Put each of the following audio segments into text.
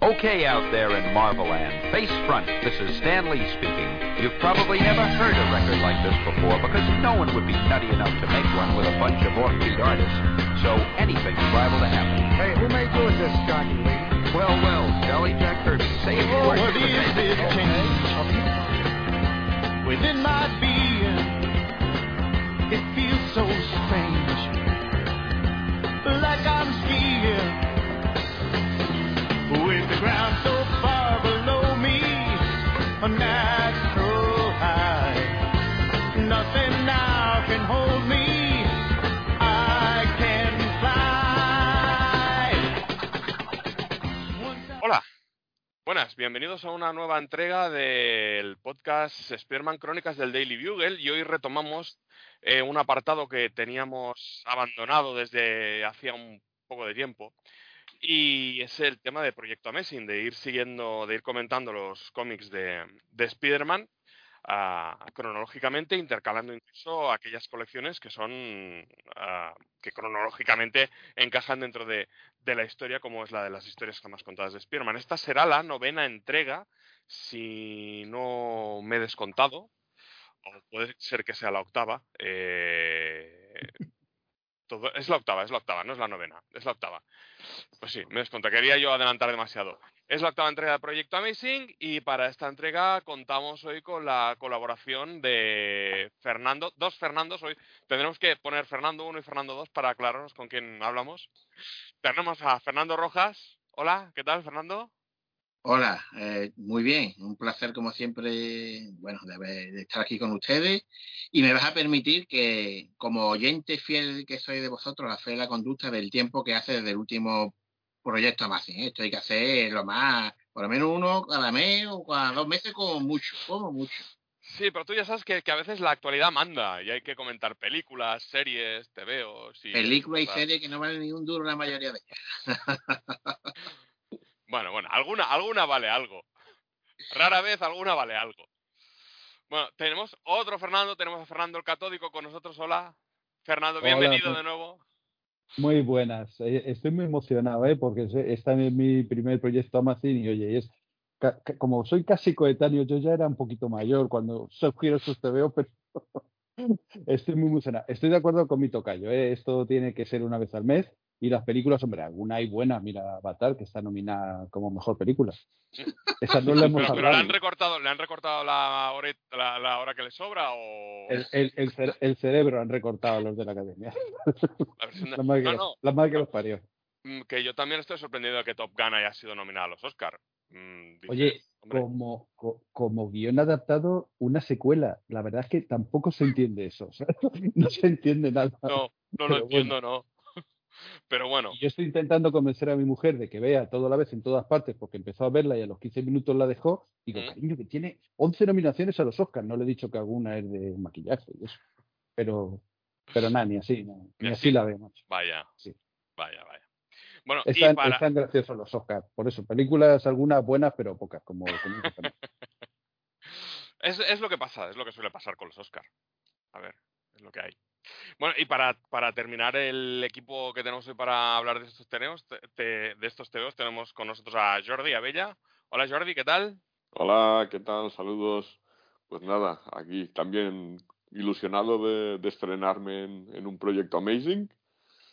Okay, out there in Marveland, face front, this is Stan Lee speaking. You've probably never heard a record like this before because no one would be nutty enough to make one with a bunch of off-beat artists. So anything's liable to happen. Hey, who made you this, Johnny Lee? Well, well, Dolly Jack Kirby, say a few Oh, what for is this change? Within my being, it feels so strange. Like I'm buenas, bienvenidos a una nueva entrega del podcast Spearman Crónicas del Daily Bugle y hoy retomamos eh, un apartado que teníamos abandonado desde hacía un poco de tiempo y es el tema de Proyecto Amazing, de ir siguiendo, de ir comentando los cómics de, de Spider-Man ah, cronológicamente, intercalando incluso aquellas colecciones que son ah, que cronológicamente encajan dentro de, de la historia, como es la de las historias jamás contadas de Spider-Man. Esta será la novena entrega, si no me he descontado, o puede ser que sea la octava. eh, es la octava, es la octava, no es la novena, es la octava. Pues sí, me desconto, quería yo adelantar demasiado. Es la octava entrega de Proyecto Amazing y para esta entrega contamos hoy con la colaboración de Fernando, dos Fernandos hoy. Tendremos que poner Fernando 1 y Fernando 2 para aclararnos con quién hablamos. Tenemos a Fernando Rojas. Hola, ¿qué tal, Fernando? Hola, eh, muy bien, un placer como siempre, bueno, de, haber- de estar aquí con ustedes y me vas a permitir que como oyente fiel que soy de vosotros, hacer la conducta del tiempo que hace desde el último proyecto Amazing. ¿eh? Esto hay que hacer lo más, por lo menos uno cada mes o cada dos meses como mucho, como mucho. Sí, pero tú ya sabes que, que a veces la actualidad manda y hay que comentar películas, series, tebeos y... Películas y series que no valen ni un duro la mayoría de ellas. Bueno, bueno, alguna, alguna vale algo. Rara vez alguna vale algo. Bueno, tenemos otro Fernando, tenemos a Fernando el Catódico con nosotros. Hola. Fernando, bienvenido de nuevo. Muy buenas. Eh, Estoy muy emocionado, ¿eh? porque es- está en mi primer proyecto Amazon y oye, es como soy casi coetáneo, yo ya era un poquito mayor cuando surgieron estos TVO, pero estoy muy emocionado. Estoy de acuerdo con mi tocayo, ¿eh? esto tiene que ser una vez al mes y las películas, hombre, alguna hay buena, mira Avatar, que está nominada como mejor película. Esa no la hemos Pero, pero le han recortado, le han recortado la hora, la, la hora que le sobra o El, el- el cere- el cerebro han recortado los de la academia. la La madre que, No, los- no, la madre que los parió. mm, que yo también estoy sorprendido de que Top Gun haya sido nominada a los Oscar. Mm, dices, Oye, hombre, como, co- como guion adaptado, una secuela. La verdad es que tampoco se entiende eso. o sea, no se entiende nada. no, no lo entiendo, no. Pero bueno, Y yo estoy intentando convencer a mi mujer de que vea todo a la vez en todas partes, porque empezó a verla y a los 15 minutos la dejó. Digo, Mm. cariño, que tiene 11 nominaciones a los Oscars. No le he dicho que alguna es de maquillaje y eso. Pero, pero nada, ni así, no, Ni ni así. así la macho. vaya, Sí. vaya, vaya. Bueno, y Están, para, están graciosos los Oscars. Por eso, películas algunas buenas, pero pocas, como. Es, es lo que pasa, es lo que suele pasar con los Oscar. A ver, es lo que hay. Bueno, y para, para terminar el equipo que tenemos hoy para hablar de estos teneos, te- de estos tebeos, tenemos con nosotros a Jordi Abella. Hola Jordi, ¿qué tal? Hola, ¿qué tal? Saludos. Pues nada, aquí también ilusionado de, de estrenarme en, en un proyecto Amazing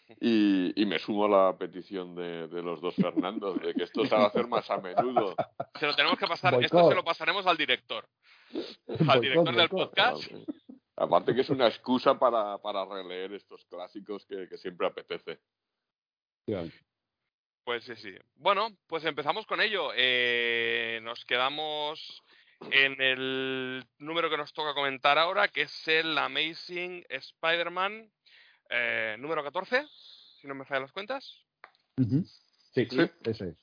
y, y me sumo a la petición de, de los dos Fernandos de que esto se haga hacer más a menudo. Se lo tenemos que pasar, esto Boicot. se lo pasaremos al director. Al director del boicot. podcast. Aparte que es una excusa para, para releer estos clásicos que, que siempre apetece. Pues sí, sí. Bueno, pues empezamos con ello. Eh, nos quedamos en el número que nos toca comentar ahora, que es el Amazing Spider-Man eh, número 14, si no me fallan las cuentas. Sí, Sí. eso es.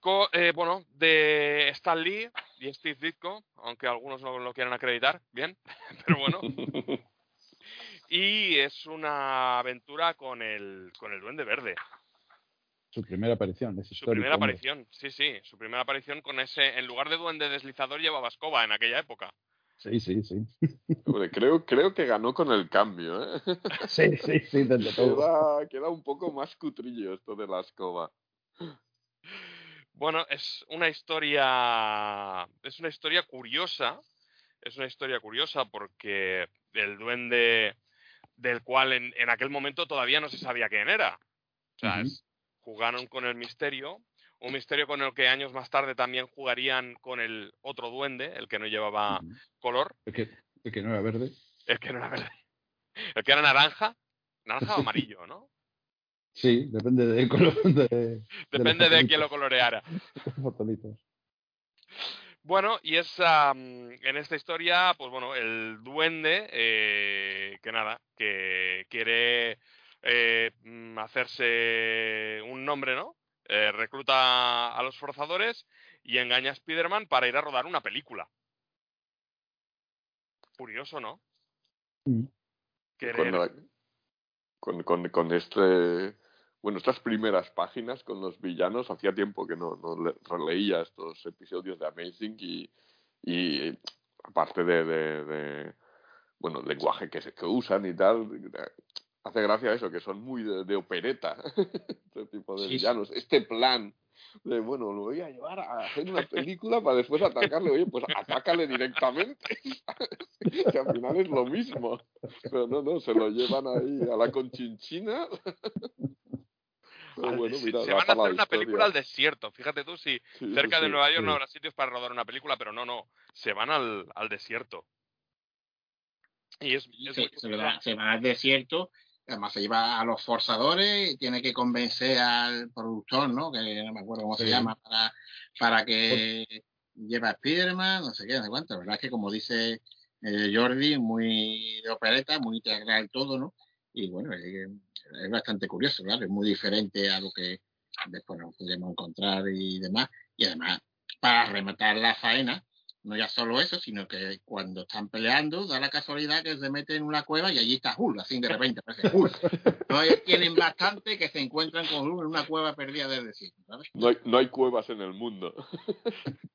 Co- eh, bueno, de Stan Lee y Steve Ditko, aunque algunos no lo quieran acreditar, bien, pero bueno. Y es una aventura con el, con el Duende Verde. Su primera aparición. Es Su primera hombre. aparición, sí, sí, su primera aparición con ese, en lugar de Duende Deslizador llevaba escoba en aquella época. Sí, sí, sí. Hombre, creo, creo que ganó con el cambio, ¿eh? Sí, sí, sí, desde todo. Queda, queda un poco más cutrillo esto de la escoba. Bueno, es una historia. Es una historia curiosa. Es una historia curiosa porque el duende del cual en, en aquel momento todavía no se sabía quién era. O sea, es- jugaron con el misterio. Un misterio con el que años más tarde también jugarían con el otro duende, el que no llevaba color, El que, el que no era verde. el que no era verde. El que era naranja. Naranja o amarillo, ¿no? Sí, depende del color de, Depende de fotolitos. quién lo coloreara. Bueno, y es am, en esta historia, pues bueno, el duende, eh, que nada, que quiere eh, hacerse un nombre, ¿no? Eh, recluta a los forzadores y engaña a Spider-Man para ir a rodar una película. Curioso, ¿no? Mm. Querer- con, con, este bueno estas primeras páginas con los villanos hacía tiempo que no, no le- releía estos episodios de Amazing y, aparte de, de, bueno el lenguaje que, se- que usan y tal hace gracia eso que son muy de, de opereta este tipo de Sí, sí. villanos este plan de bueno lo voy a llevar a hacer una película para después atacarle oye pues atácale directamente que al final es lo mismo pero no, no, se lo llevan ahí a la conchinchina. Pero al bueno, desi- mira, se van a hacer una historia. película al desierto. Fíjate tú, si Sí, cerca sí, de. Nueva York no habrá sitios para rodar una película, pero no, no, se van al, al desierto. Y es, es se, muy se va, se va al desierto, además se lleva a los forzadores, y tiene que convencer al productor, ¿no? Que no me acuerdo cómo se llama, para, para que lleve a Spiderman, no sé qué, no sé cuánto. La verdad es que como dice eh, Jordi, muy de opereta, muy integral todo, ¿no? Y bueno, es, es bastante curioso, claro, es muy diferente a lo que después nos podemos encontrar y demás. Y además, para rematar la faena, no ya solo eso, sino que cuando están peleando, da la casualidad que se meten en una cueva y allí está Hulk, así de repente aparece Hulk. No, tienen bastante que se encuentran con Hulk en una cueva perdida del desierto, ¿sabes? No hay, no hay cuevas en el mundo.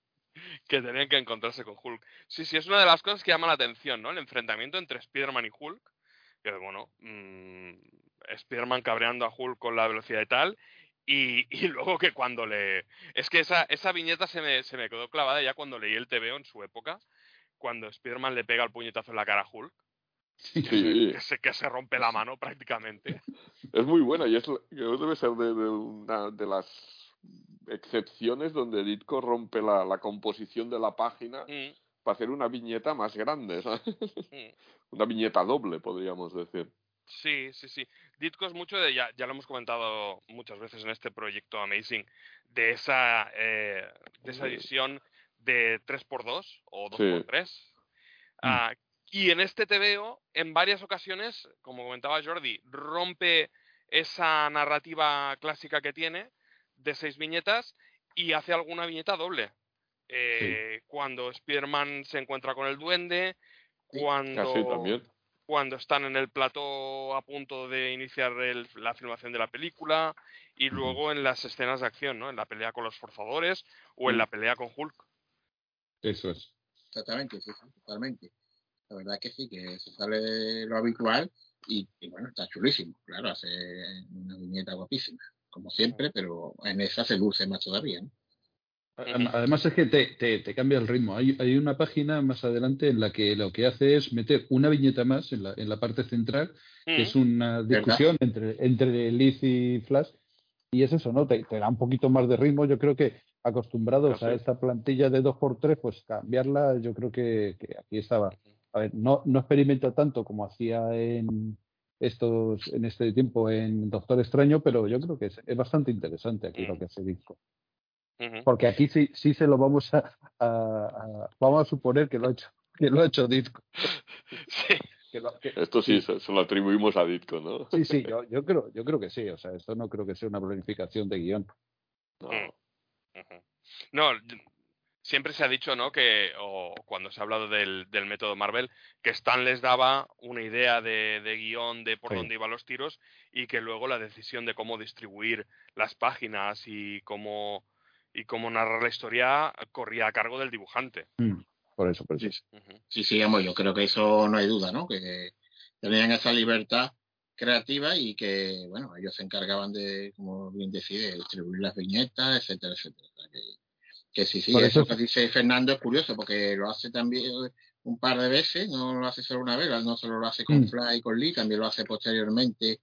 que tenían que encontrarse con Hulk. Sí, sí, es una de las cosas que llama la atención, ¿no? El enfrentamiento entre Spider-Man y Hulk. Que bueno, mm, Spider-Man cabreando a Hulk con la velocidad y tal. Y, y luego que cuando le. Es que esa, esa viñeta se me, se me quedó clavada ya cuando leí el TVO en su época. Cuando Spider-Man le pega el puñetazo en la cara a Hulk. Sí, Que se, que se rompe la mano prácticamente. es muy buena y es, debe ser de, de una de las excepciones donde Ditko rompe la, la composición de la página Mm, para hacer una viñeta más grande, ¿sabes? mm. Una viñeta doble, podríamos decir. Sí, sí, sí. Ditko es mucho de, ya, ya lo hemos comentado muchas veces en este proyecto Amazing, de esa, eh, de esa edición de 3x2 o 2x3. Ah, y en este TVO, en varias ocasiones, como comentaba Jordi, rompe esa narrativa clásica que tiene de seis viñetas y hace alguna viñeta doble. Eh, Cuando Spider-Man se encuentra con el duende, cuando Así también. Cuando están en el plató a punto de iniciar el- la filmación de la película y luego en las escenas de acción, ¿no? En la pelea con los forzadores o en Mm. la pelea con Hulk. Eso es. Exactamente, sí, sí, totalmente. La verdad que sí, que se sale de lo habitual y, y bueno, está chulísimo, claro, hace una viñeta guapísima, como siempre, pero en esa se luce más todavía, ¿no? Adem- Además es que te, te, te cambia el ritmo. Hay, hay una página más adelante en la que lo que hace es meter una viñeta más en la, en la parte central, que es una discusión entre, entre Liz y Flash. Y es eso, ¿no? Te, te da un poquito más de ritmo. Yo creo que acostumbrados a esta plantilla de 2x3, pues cambiarla, yo creo que, que aquí estaba. A ver, no, no experimenta tanto como hacía en estos en este tiempo en Doctor Extraño, pero yo creo que es, es bastante interesante aquí lo que hace Disco. Porque aquí sí, sí se lo vamos a, a- a- vamos a suponer que lo ha hecho, que lo ha hecho Disco. Sí. Que lo- que- Esto sí, se, se lo atribuimos a Ditko, ¿no? sí, sí, yo, yo creo, yo creo que sí. O sea, esto no creo que sea una planificación de guion. No. Mm. No, siempre se ha dicho, ¿no? Que, o cuando se ha hablado del, del método Marvel, que Stan les daba una idea de, de guion de por Sí. dónde iban los tiros y que luego la decisión de cómo distribuir las páginas y cómo, y cómo narrar la historia corría a cargo del dibujante. Mm, Por eso, por eso. Ujú. Sí, sí, vamos, yo creo que eso no hay duda, ¿no? Que tenían esa libertad creativa y que, bueno, ellos se encargaban de, como bien decía, de distribuir las viñetas, etcétera, etcétera. O sea, que, que sí, sí, Por eso- que dice Fernando es curioso porque lo hace también un par de veces, no lo hace solo una vez, no solo lo hace con Mm. Fly y con Lee, también lo hace posteriormente.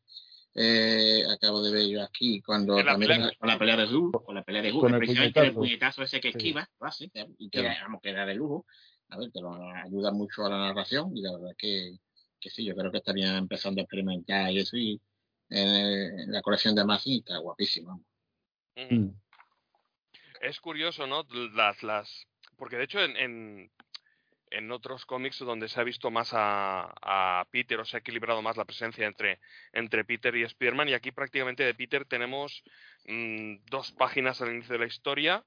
Eh, acabo de ver yo aquí cuando la también pelea- con la pelea de Hulk, con la pelea de Hulk, Con el precisamente el puñetazo. ese que Sí. esquiva, lo hace, y que Sí. vamos, que era de lujo a ver, te lo ayuda mucho a la narración y la verdad que, que sí, yo creo que estaría empezando a experimentar y eso y eh, en la colección de Amazon está guapísimo. Ujú. Mm. Es curioso, ¿no? Las, las... Porque de hecho en, en, en otros cómics donde se ha visto más a, Peter o se ha equilibrado más la presencia entre, entre Peter y Spider-Man. Y aquí prácticamente de Peter tenemos mm, dos páginas al inicio de la historia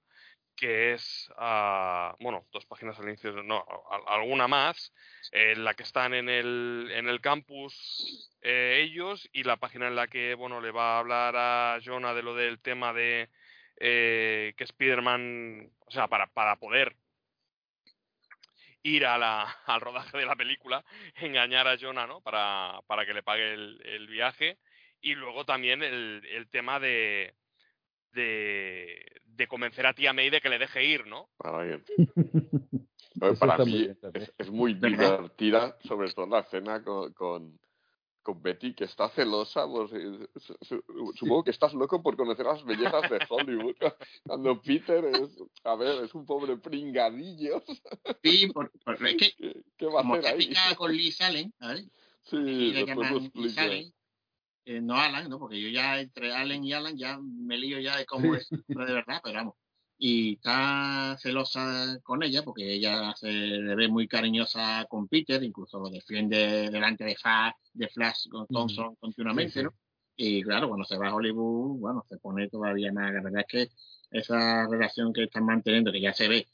que es, ah, bueno, dos páginas al inicio, no, alguna más, en la que están en el, en el campus eh, ellos y la página en la que, bueno, le va a hablar a Jonah de lo del tema de eh, que Spider-Man, o sea, para, para poder ir a la, al rodaje de la película, engañar a Jonah, ¿no? Para, para que le pague el, el viaje. Y luego también el, el tema de, de, de convencer a tía May de que le deje ir, ¿no? Para, que- Eso para mí bien es, es muy divertida, sobre todo la escena con, con, con Betty, que está celosa. pues, eh, su- su- supongo que estás loco por conocer las bellezas de Hollywood. Cuando Peter es, a ver, es un pobre pringadillo. Sí, por, por- es que ¿Qué, qué va a como hacer ahí? con Lee Salen, ¿vale? Sí, Y después lo. Salen, eh, no Alan, ¿no? Porque yo ya entre Allen y Alan ya me lío ya de cómo es de verdad, pero vamos. Y está celosa con ella porque ella se le ve muy cariñosa con Peter, incluso lo defiende delante de, Fa, de Flash con Thompson continuamente, Sí, sí. ¿no? Y claro, cuando se va a Hollywood, bueno, se pone todavía más. La verdad es que esa relación que están manteniendo, que ya se ve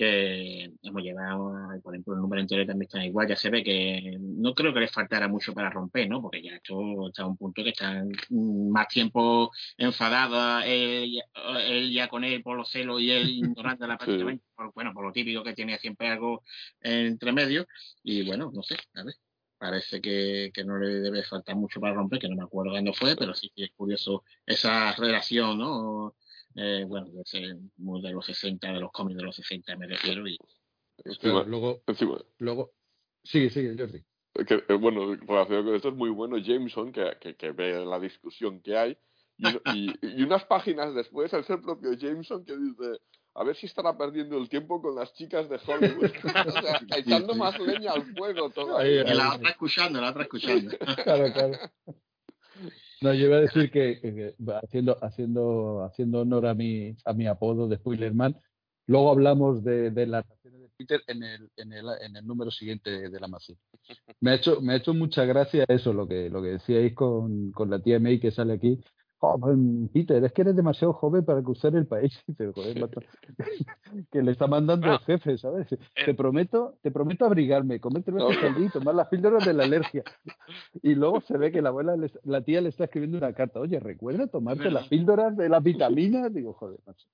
que hemos llegado, por ejemplo, el número entero también está igual, ya se ve que no creo que les faltara mucho para romper, ¿no? Porque ya esto está a un punto que están más tiempo enfadados él, él ya con él por los celos y él ignorándola prácticamente, por, bueno, por lo típico que tiene siempre algo entre medio, y bueno, no sé, a ver. Parece que, que no le debe faltar mucho para romper, que no me acuerdo cuándo fue, pero sí que es curioso esa relación, ¿no? Eh, bueno, de, ese- muy de los 60, de los cómics de los 60 me refiero, y Encima, luego, encima, luego, sigue, sigue, Jordi. que, eh, bueno, relacionado con esto es muy bueno Jameson, que, que, que ve la discusión que hay, y, y, y unas páginas después es el propio Jameson que dice, a ver si estará perdiendo el tiempo con las chicas de Hollywood. o sea, echando más leña al fuego todavía. y la otra escuchando, la otra escuchando. Claro, claro. No, yo iba a decir que, que- haciendo, haciendo, haciendo honor a mi, a mi apodo de Spoilerman, luego hablamos de, de las de Peter en el, en el, en el número siguiente de, de la Amazon. Me ha hecho, me ha hecho mucha gracia eso, lo que, lo que decíais con, con la tía May que sale aquí. "Oh, pues, Peter, es que eres demasiado joven para cruzar el país. Que le está mandando el Ah. jefe, ¿sabes? Te Eh. prometo, te prometo abrigarme, comer tres veces al día y tomar las píldoras de la alergia. Y luego se ve que la abuela, la tía le está escribiendo una carta. Oye, recuerda tomarte las píldoras de las vitaminas. Digo, joder, macho.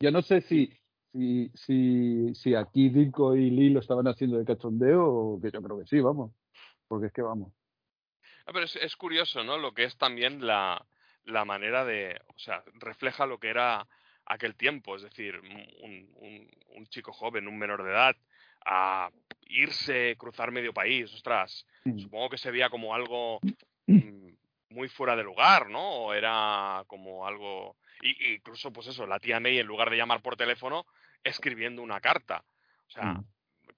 Yo no sé si, si, si, si aquí Dinko y Lee lo estaban haciendo de cachondeo que yo creo que sí, vamos. Porque es que vamos. Ah, pero es, es curioso, ¿no? Lo que es también la, la manera de, o sea, refleja lo que era aquel tiempo, es decir, un, un, un chico joven, un menor de edad, a irse, cruzar medio país, ostras, Mm. supongo que se veía como algo mm, muy fuera de lugar, ¿no? O era como algo, y, y incluso pues eso, la tía May en lugar de llamar por teléfono, escribiendo una carta, o sea,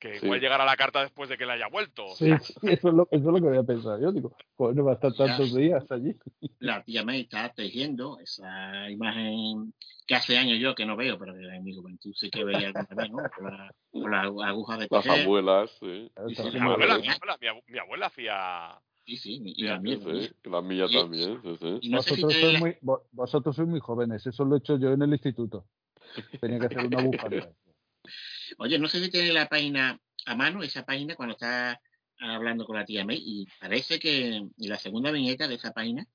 Que Sí. igual llegará la carta después de que la haya vuelto, o Sí, sea, sí, eso, es lo, eso es lo que había pensado. Yo digo, joder, no va a estar Ya. tantos días allí. La tía May está tejiendo esa imagen que hace años yo que no veo, pero que en mi juventud sí que veía alguna vez, ¿no? Con la, con la aguja de Las tejer. abuelas, sí. Sí, sí, mi abuela, de- mi abuela, mi abu- mi abuela hacía Sí, sí, y la mía también. sí. La mía también, sí, sí. Y no si Vosotros te- sois, muy, vo- vosotros sois muy jóvenes, eso lo he hecho yo en el instituto. Tenía que hacer una bufanda. Oye, no sé si tiene la página a mano, esa página, cuando está hablando con la tía May, y parece que en la segunda viñeta de esa página,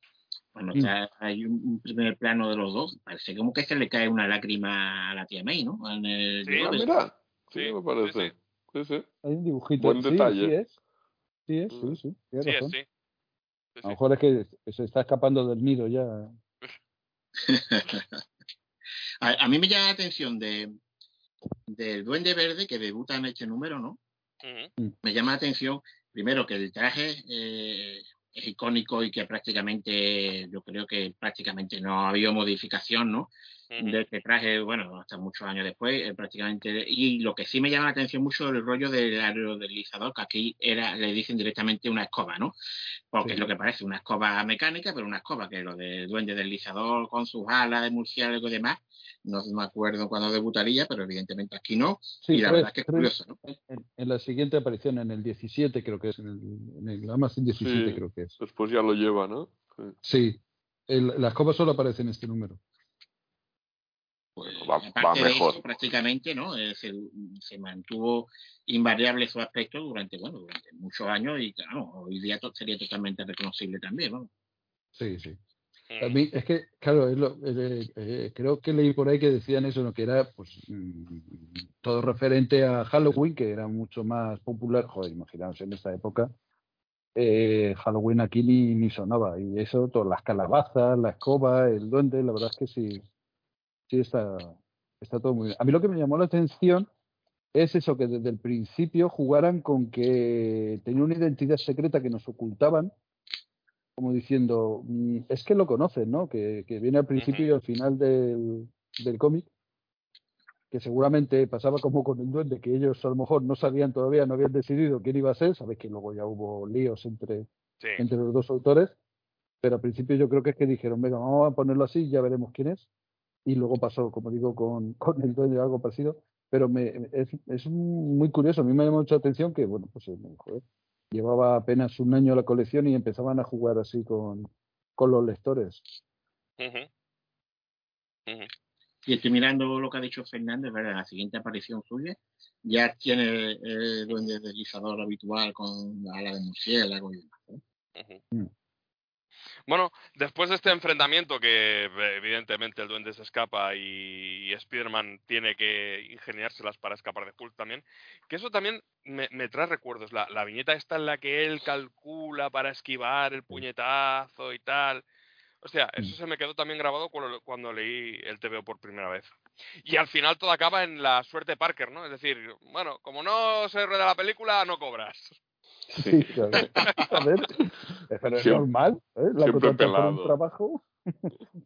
cuando Mm. está, hay un, un primer plano de los dos, parece como que se le cae una lágrima a la tía May, ¿no? En el Sí, Ah, dibujo. mira. Sí, Sí, me parece. sí, Sí, sí. Hay un dibujito. Buen Sí, detalle. Sí es. Sí es, Mm. sí, sí. Sí, es, sí. Sí, A sí. lo mejor es que se está escapando del nido ya. a, a mí me llama la atención de del Duende Verde que debuta en este número, ¿no? Ujú. me llama la atención, primero, que el traje eh, es icónico y que prácticamente, yo creo que prácticamente no ha habido modificación, ¿no? Ujú. De este traje, bueno, hasta muchos años después, eh, prácticamente. Y lo que sí me llama la atención mucho es el rollo del aerodeslizador, que aquí era, le dicen directamente una escoba, ¿no? Porque Sí. es lo que parece, una escoba mecánica, pero una escoba, que lo de duende deslizador con sus alas de murciélago y demás, no me acuerdo cuándo debutaría, pero evidentemente aquí no. Sí, y la verdad es que es curioso, ¿no? En, en la siguiente aparición, en el 17, creo que es. En el, en el Amazon 17, Sí. creo que es. Después ya lo lleva, ¿no? Sí. Sí. El, la escoba solo aparece en este número. Pues, Bueno, va- aparte va de mejor. eso, prácticamente, ¿no? Eh, se, se mantuvo invariable su aspecto durante, bueno, durante muchos años y claro, hoy día to- sería totalmente reconocible también, ¿no? Sí, sí. Ujú. A mí, es que, claro, es lo- eh, eh, creo que leí por ahí que decían eso, ¿no? que era pues mm, todo referente a Halloween, que era mucho más popular. Joder, imaginaos en esta época. eh, Halloween aquí ni, ni sonaba. Y eso, todas las calabazas, la escoba, el duende, la verdad es que sí, sí está, está todo muy bien. A mí lo que me llamó la atención es eso, que desde el principio jugaran con que tenía una identidad secreta que nos ocultaban, como diciendo, mm, es que lo conocen, ¿no? Que, que viene al principio y al final del, del cómic, que seguramente pasaba como con el duende, que ellos a lo mejor no sabían todavía, no habían decidido quién iba a ser, sabes que luego ya hubo líos entre, Sí. entre los dos autores, pero al principio yo creo que es que dijeron, venga, vamos a ponerlo así, ya veremos quién es, y luego pasó, como digo, con, con el duende algo parecido, pero me, es, es muy curioso, a mí me llamó mucha atención que, bueno, pues eh, joder, llevaba apenas un año la colección y empezaban a jugar así con, con los lectores. Y estoy mirando lo que ha dicho Fernández, ¿verdad? La siguiente aparición suya ya tiene el duende deslizador habitual con la ala de murciélago y demás. ¿eh? Bueno, después de este enfrentamiento que eh, evidentemente el duende se escapa y, y Spider-Man tiene que ingeniárselas para escapar de Hulk también, que eso también me, me trae recuerdos, la, la viñeta esta en la que él calcula para esquivar el puñetazo y tal. Hostia, eso se me quedó también grabado cuando, cuando leí el TVO por primera vez. Y al final todo acaba en la suerte Parker, ¿no? Es decir, bueno, como no se rueda la película, no cobras. Sí, claro. A ver, pero es Siempre- normal, ¿eh? La siempre contratan por un trabajo,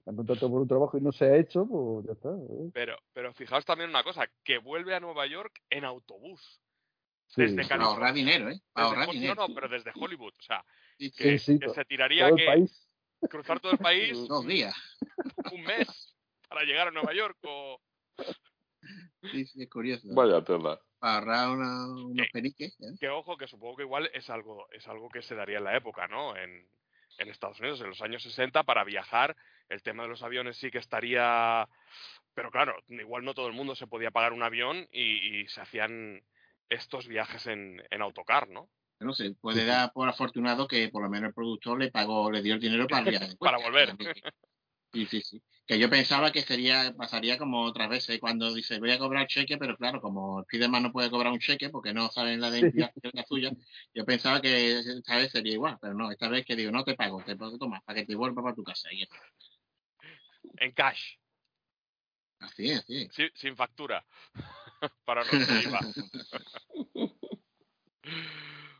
la contratan por un trabajo y no se ha hecho, pues ya está. ¿eh? Pero, pero fijaos también una cosa, que vuelve a Nueva York en autobús. Sí, Desde sí. Para ahorrar dinero, ¿eh? Para ahorrar dinero. No, no, pero desde Hollywood. O sea, Sí, sí. que, Sí, sí, que se tiraría Todo el que país. cruzar todo el país Dos días. un mes para llegar a Nueva York o... Sí, sí, es curioso. Vaya tela. Para ahorrar una- unos ¿Qué? peniques. ¿eh? Que ojo, que supongo que igual es algo, es algo que se daría en la época, ¿no? En, en Estados Unidos, en los años 60, para viajar, el tema de los aviones sí que estaría... Pero claro, igual no todo el mundo se podía pagar un avión y, y se hacían estos viajes en, en autocar, ¿no? No sé, puede dar por afortunado que por lo menos el productor le pagó, le dio el dinero para el viaje Para volver. Sí, sí, sí. Que yo pensaba que sería, pasaría como otras veces cuando dice voy a cobrar cheque, pero claro, como Spiderman no puede cobrar un cheque porque no saben la identidad la suya, yo pensaba que esta vez sería igual, pero no, esta vez que digo, no te pago, te puedo tomar para que te vuelva para tu casa. Y. En cash, así es, así es. sin, sin factura, para no.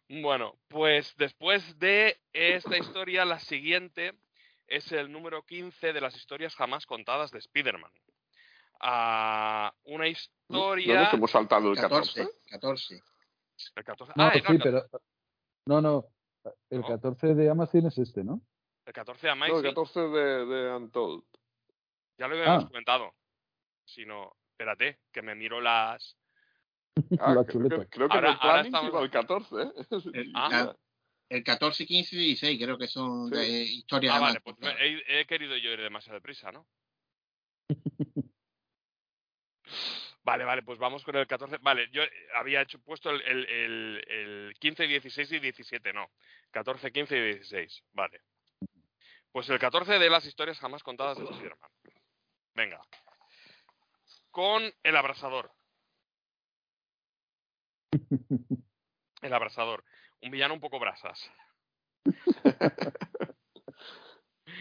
Bueno, pues después de esta historia, la siguiente es el número 15 de las historias jamás contadas de Spider-Man. Ah, una ¿No historia... nos hemos saltado el 14, 14? 14. el 14 No, ah, pues el, sí, 14 pero. No, no. El No. 14 de Amazon es este, ¿no? el 14 de No, Amazing, el 14 de, de Untold. ya lo habíamos Ah. comentado. Si no, espérate, que me miro las... Ah, La creo, chuleta. que, creo que Ahora- en el ahora planning estamos- iba el 14, ¿eh? El, Ah. El 14, 15 y 16 creo que son Sí. de historias Ah, vale, pues he, he querido yo ir demasiado deprisa, ¿no? Vale, vale, pues vamos con el 14. Vale, yo había hecho puesto el, el, el, el 15, 16 y 17, no. 14, 15 y 16. Vale. Pues el 14 de las historias jamás contadas de Spider-Man. Venga. Con el abrasador. El abrasador. Un villano un poco brasas.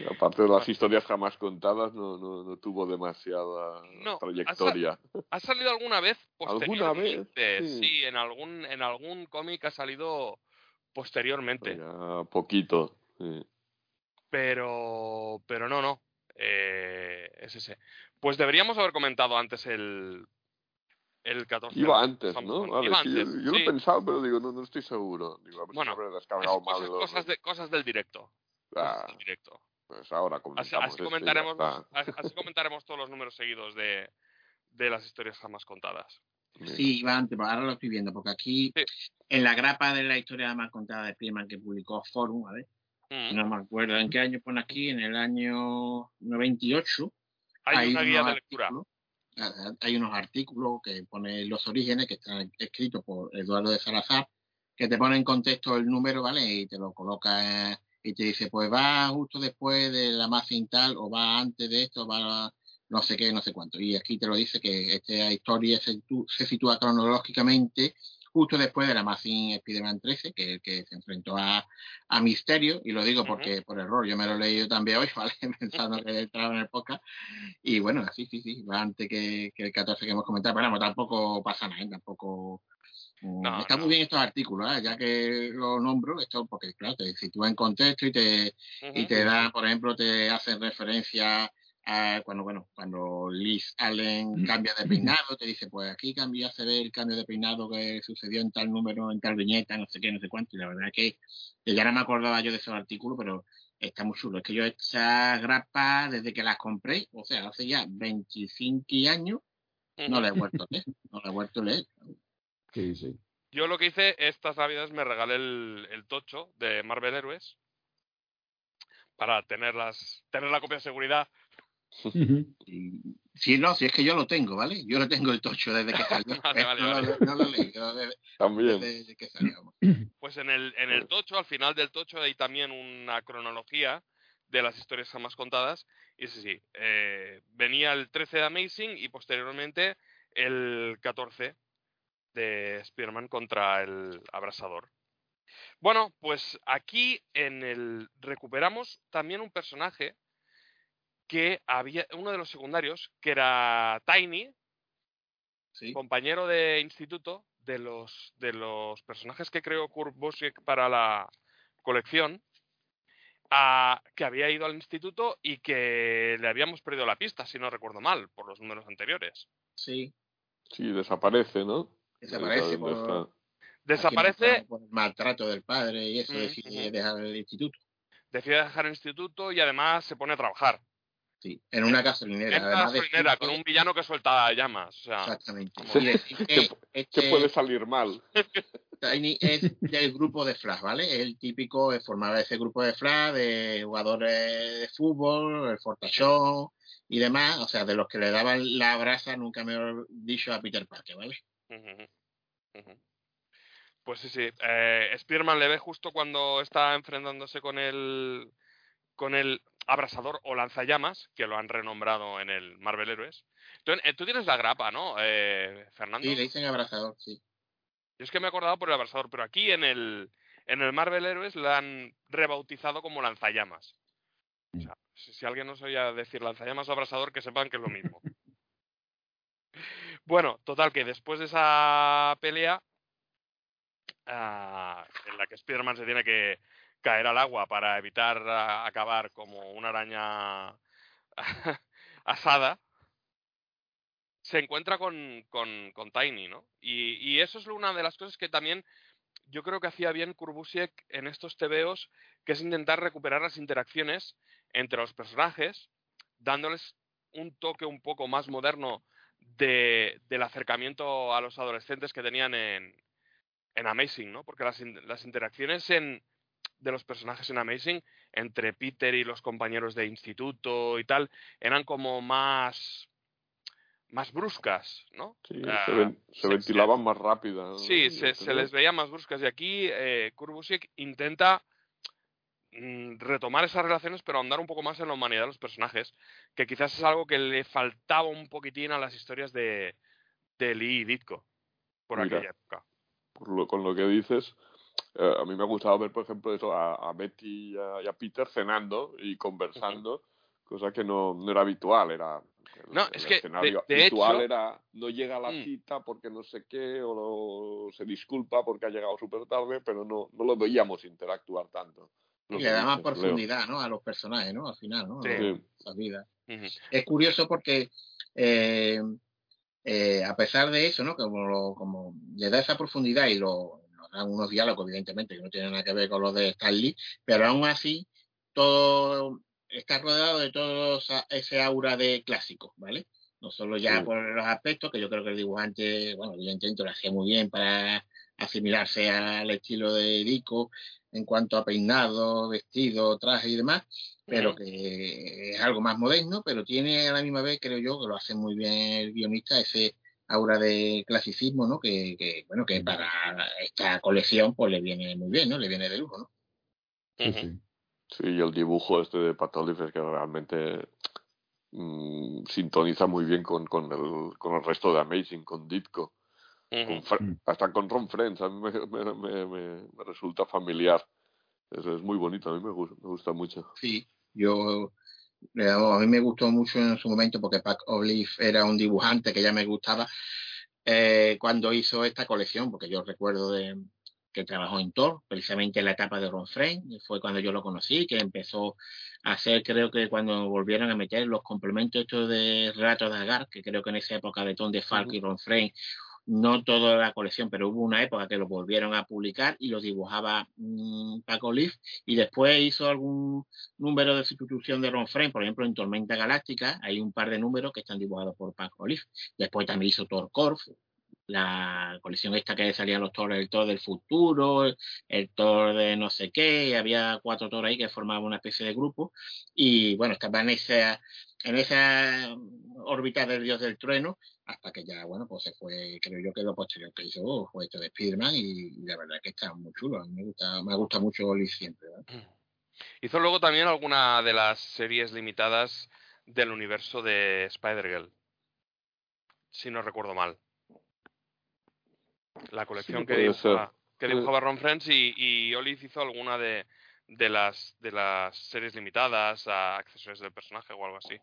Aparte de las historias jamás contadas, no, no, no tuvo demasiada No, trayectoria. ¿Ha salido alguna vez ¿Alguna vez? posteriormente? Sí. Sí, en algún, en algún cómic ha salido posteriormente. Ya poquito. sí. Pero, pero no, no. Eh, es ese. Pues deberíamos haber comentado antes el, el 14. Iba antes, ¿no? bueno, Vale, iba sí, yo- yo, lo sí. he pensado, pero digo, no, no estoy seguro. Digo, a ver Bueno, descargado mal. cosas, los- cosas, de, cosas del directo. Ah, Cosas del directo. pues ahora Así, comentamos así este comentaremos, así así comentaremos todos los números seguidos de, de las historias jamás contadas. Sí, iba antes, pero ahora lo estoy viendo, porque aquí Sí. en la grapa de la historia más contada de Spiderman que publicó Forum, a ver, Mm. no me acuerdo en qué año pone aquí, en el año 98. Hay, una guía de lectura. ah, hay unos artículos que pone los orígenes, que están escritos por Eduardo de Salazar, que te pone en contexto el número, ¿vale? Y te lo coloca y te dice, pues va justo después de la Amazing tal, o va antes de esto, va no sé qué, no sé cuánto. Y aquí te lo dice que esta historia se, se sitúa cronológicamente justo después de la Amazing Spider-Man 13, que es el que se enfrentó a, a Misterio, y lo digo porque por error, yo me lo he leído también hoy, ¿vale? Pensando que estaba en el podcast. Y bueno, sí, sí, sí, va antes que, que el 14 que hemos comentado, pero vamos, tampoco pasa nada, ¿eh? tampoco. mm, No, está no. muy bien estos artículos, ¿eh? ya que lo nombro, esto porque, claro, te sitúa en contexto y te, y te da, por ejemplo, te hacen referencia a cuando, bueno, cuando Liz Allen cambia de peinado, te dice, pues aquí cambia, se ve el cambio de peinado que sucedió en tal número, en tal viñeta, no sé qué, no sé cuánto, y la verdad es que, que ya no me acordaba yo de esos artículos, pero está muy chulo. Es que yo esas grapas, desde que las compré, o sea, hace ya 25 años, no las he vuelto a leer, no las he vuelto a leer. Sí, sí. Yo lo que hice estas navidades me regalé el, el tocho de Marvel Heroes para tenerlas, tener la copia de seguridad. Y, sí, no, si es que yo lo tengo, ¿vale? Yo lo tengo el tocho desde que salió. Vale, vale, no, vale. Lo, no lo he leído desde, También. desde que salió. Pues en el, en el tocho, al final del tocho hay también una cronología de las historias jamás contadas. Y sí, sí, eh, venía el 13 de Amazing y posteriormente el 14 de Spearman contra el abrasador. Bueno, pues aquí en el recuperamos también un personaje que había, uno de los secundarios, que era Tiny, Sí. compañero de instituto de los de los personajes que creó Kurt Busiek para la colección a- que había ido al instituto y que le habíamos perdido la pista si no recuerdo mal por los números anteriores Sí, Sí, desaparece, ¿no? desaparece ¿Dónde por, está? desaparece por el maltrato del padre y eso Mm, decide dejar el instituto. decide dejar el instituto y además se pone a trabar Sí, en una gasolinera. en una gasolinera con un villano que suelta llamas o sea Exactamente. Y decir que ¿Qué este puede salir mal? Tiny es del grupo de Flash, ¿vale? Es el típico, formaba ese grupo de Flash de jugadores de fútbol, el fortachón y demás, o sea, de los que le daban la brasa, nunca me he dicho a Peter Parker, ¿vale? Pues sí, sí. Eh, Spearman le ve justo cuando está enfrentándose con el con el abrasador o lanzallamas, que lo han renombrado en el Marvel Heroes. Tú, eh, tú tienes la grapa, ¿no, eh, Fernando? Sí, le dicen abrazador, sí. Yo es que me he acordado por el abrasador, pero aquí en el, en el Marvel Heroes la han rebautizado como lanzallamas. O sea, si, si alguien nos oía decir lanzallamas o abrasador, que sepan que es lo mismo. bueno, total, que después de esa pelea, ah, en la que Spider-Man se tiene que caer al agua para evitar ah, acabar como una araña asada, se encuentra con, con, Tiny, ¿no? Y, eso es una de las cosas que también yo creo que hacía bien Kurbusiek en estos tebeos, que es intentar recuperar las interacciones entre los personajes, dándoles un toque un poco más moderno de, del acercamiento a los adolescentes que tenían en, en Amazing, ¿no? Porque las, las interacciones en, de los personajes en Amazing entre Peter y los compañeros de instituto y tal eran como más más bruscas, ¿no? Sí, Ah, se, ven- se se- ventilaban más rápidas. Sí, se, les veía más bruscas y aquí eh, Kurt Busiek intenta mm, retomar esas relaciones pero ahondar un poco más en la humanidad de los personajes, que quizás es algo que le faltaba un poquitín a las historias de, de Lee y Ditko por Mira. aquella época. Por lo- con lo que dices, eh, a mí me ha gustado ver, por ejemplo, eso, a, a Betty y a, y a Peter cenando y conversando, cosa que no, no era habitual, era... el- No, el es que, de- escenario de habitual hecho- era no llega a la Mm. cita porque no sé qué, o lo- se disculpa porque ha llegado súper tarde, pero no, no lo veíamos interactuar tanto. Y le da más profundidad, ¿no? A los personajes, ¿no? Al final, ¿no? Sí. Esa vida. Es curioso porque eh, eh, a pesar de eso, ¿no? Como, lo- como le da esa profundidad y lo, dan unos diálogos, evidentemente, que no tienen nada que ver con los de Stanley, pero aún así todo está rodeado de todo ese aura de clásico, ¿vale? No solo ya Sí. por los aspectos, que yo creo que el dibujante, bueno, evidentemente lo hacía muy bien para asimilarse al estilo de Dico en cuanto a peinado, vestido, traje y demás, pero que es algo más moderno, pero tiene a la misma vez, creo yo, que lo hace muy bien el guionista, ese aura de clasicismo, ¿no? Que, que, bueno, que para esta colección pues le viene muy bien, ¿no? Le viene de lujo, ¿no? Sí, sí. Sí, y el dibujo este de Pat Olive es que realmente mm, sintoniza muy bien con, con, el, con el resto de Amazing, con Ditko, con Mm. hasta con Ron Friends, a mí me, me, me, me- me resulta familiar. Es, es muy bonito, a mí me, gus- me gusta mucho. Sí, yo a mí me gustó mucho en su momento porque Pac Olive era un dibujante que ya me gustaba eh, cuando hizo esta colección, porque yo recuerdo de que trabajó en Thor, precisamente en la etapa de Ron Frame, fue cuando yo lo conocí, que empezó a hacer, creo que cuando volvieron a meter los complementos estos de Relato de Agar, que creo que en esa época de Tom de Falk y Ron Frame, no toda la colección, pero hubo una época que lo volvieron a publicar y los dibujaba mm, Paco Olive, y después hizo algún número de sustitución de Ron Frame, por ejemplo en Tormenta Galáctica hay un par de números que están dibujados por Paco Olive. Después también hizo Thor Corp, la colección esta que salían los Thor, el Thor del futuro, el Thor de no sé qué, había cuatro Thor ahí que formaban una especie de grupo y bueno, estaba en esa, en esa órbita del dios del trueno hasta que ya, bueno, pues se fue, creo yo que lo posterior que hizo fue esto de Spiderman y, la verdad que está muy chulo, a me gusta, me gusta mucho Olive siempre, ¿verdad? Hizo luego también alguna de las series limitadas del universo de Spider-Girl. Si no recuerdo mal. La colección Sí, que, ser. que dibujaba Ron Friends y, y Olive hizo alguna de, de las de las series limitadas a accesorios del personaje o algo así.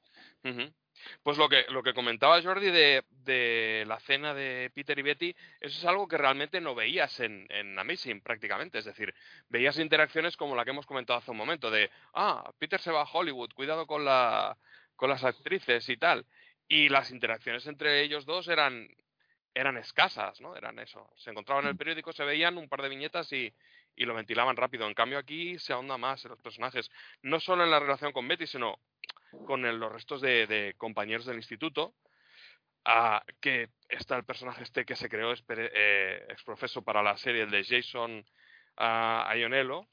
Pues lo que, lo que comentaba Jordi de, de la cena de Peter y Betty, eso es algo que realmente no veías en, en Amazing prácticamente. Es decir, veías interacciones como la que hemos comentado hace un momento, de, ah, Peter se va a Hollywood, cuidado con, la, con las actrices y tal. Y las interacciones entre ellos dos eran, eran escasas, ¿no? Eran eso. Se encontraban en el periódico, se veían un par de viñetas y, y lo ventilaban rápido. En cambio aquí se ahonda más en los personajes, no solo en la relación con Betty, sino con el- los restos de, de compañeros del instituto, ah, que está el personaje este que se creó eh, exprofeso para la serie, el de Jason ah, Ionello,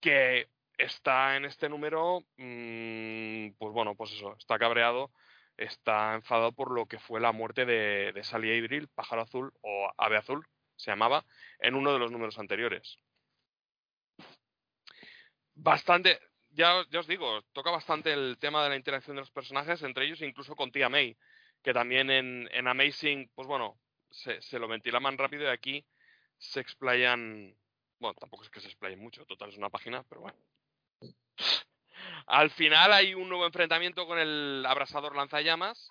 que está en este número, mm, pues bueno, pues eso, está cabreado, está enfadado por lo que fue la muerte de, de Sally Avril, pájaro azul o ave azul, se llamaba, en uno de los números anteriores. Bastante, ya, ya os digo, toca bastante el tema de la interacción de los personajes, entre ellos incluso con Tia May, que también en, en Amazing, pues bueno, se, se lo ventilaban rápido y aquí se explayan, bueno, tampoco es que se explayen mucho, total es una página, pero bueno. Al final hay un nuevo enfrentamiento con el abrasador lanzallamas,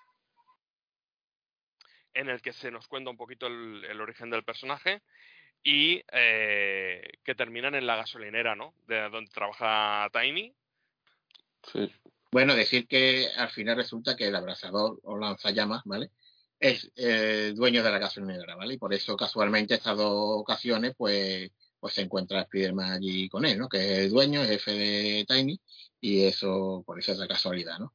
en el que se nos cuenta un poquito el, origen del personaje y eh, que terminan en la gasolinera, ¿no? De donde trabaja Tiny. Sí. Bueno, decir que al final resulta que el abrasador o lanzallamas, ¿vale? Es eh, dueño de la gasolinera, ¿vale? Y por eso casualmente estas dos ocasiones, pues, pues se encuentra Spiderman allí con él, ¿no? Que es el dueño, el jefe de Tiny, y eso, por eso es la casualidad, ¿no?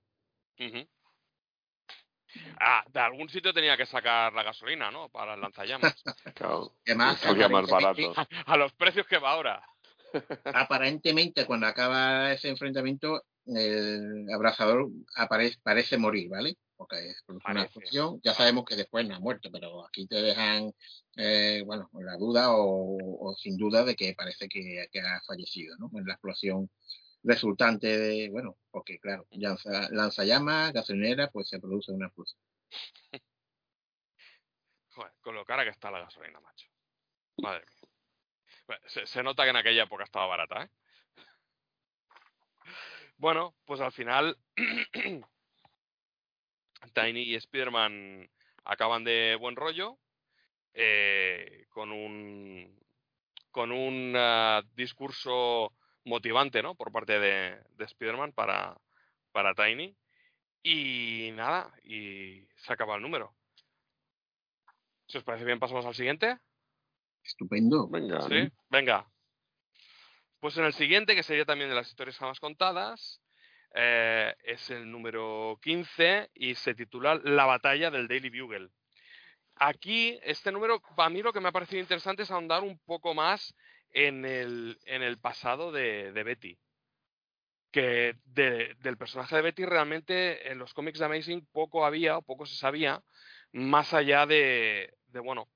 Ah, de algún sitio tenía que sacar la gasolina, ¿no? Para el lanzallamas. Claro. Más barato. A los precios que va ahora. Aparentemente, cuando acaba ese enfrentamiento, el abrazador aparece, parece morir, ¿vale? Porque es una explosión. Ya sabemos que después no ha muerto, pero aquí te dejan, eh, bueno, con la duda o, o sin duda de que parece que, que ha fallecido, ¿no? En la explosión resultante de, bueno, porque claro, lanza, lanzallamas, gasolinera, pues se produce una explosión. Joder, con lo cara que está la gasolina, macho. Madre mía. Se, se nota que en aquella época estaba barata, ¿eh? Bueno, pues al final Tiny y Spiderman acaban de buen rollo eh, con un con un ah, discurso motivante, ¿no? Por parte de, de Spiderman para para Tiny y nada y se acaba el número. Si os parece bien, pasamos al siguiente. Estupendo. Venga. Sí, venga. Pues en el siguiente, que sería también de las historias jamás contadas, eh, es el número 15 y se titula La batalla del Daily Bugle. Aquí, este número, para mí lo que me ha parecido interesante es ahondar un poco más en el, en el pasado de, Betty. Que de- del personaje de Betty realmente en los cómics de Amazing poco había o poco se sabía, más allá de, de bueno,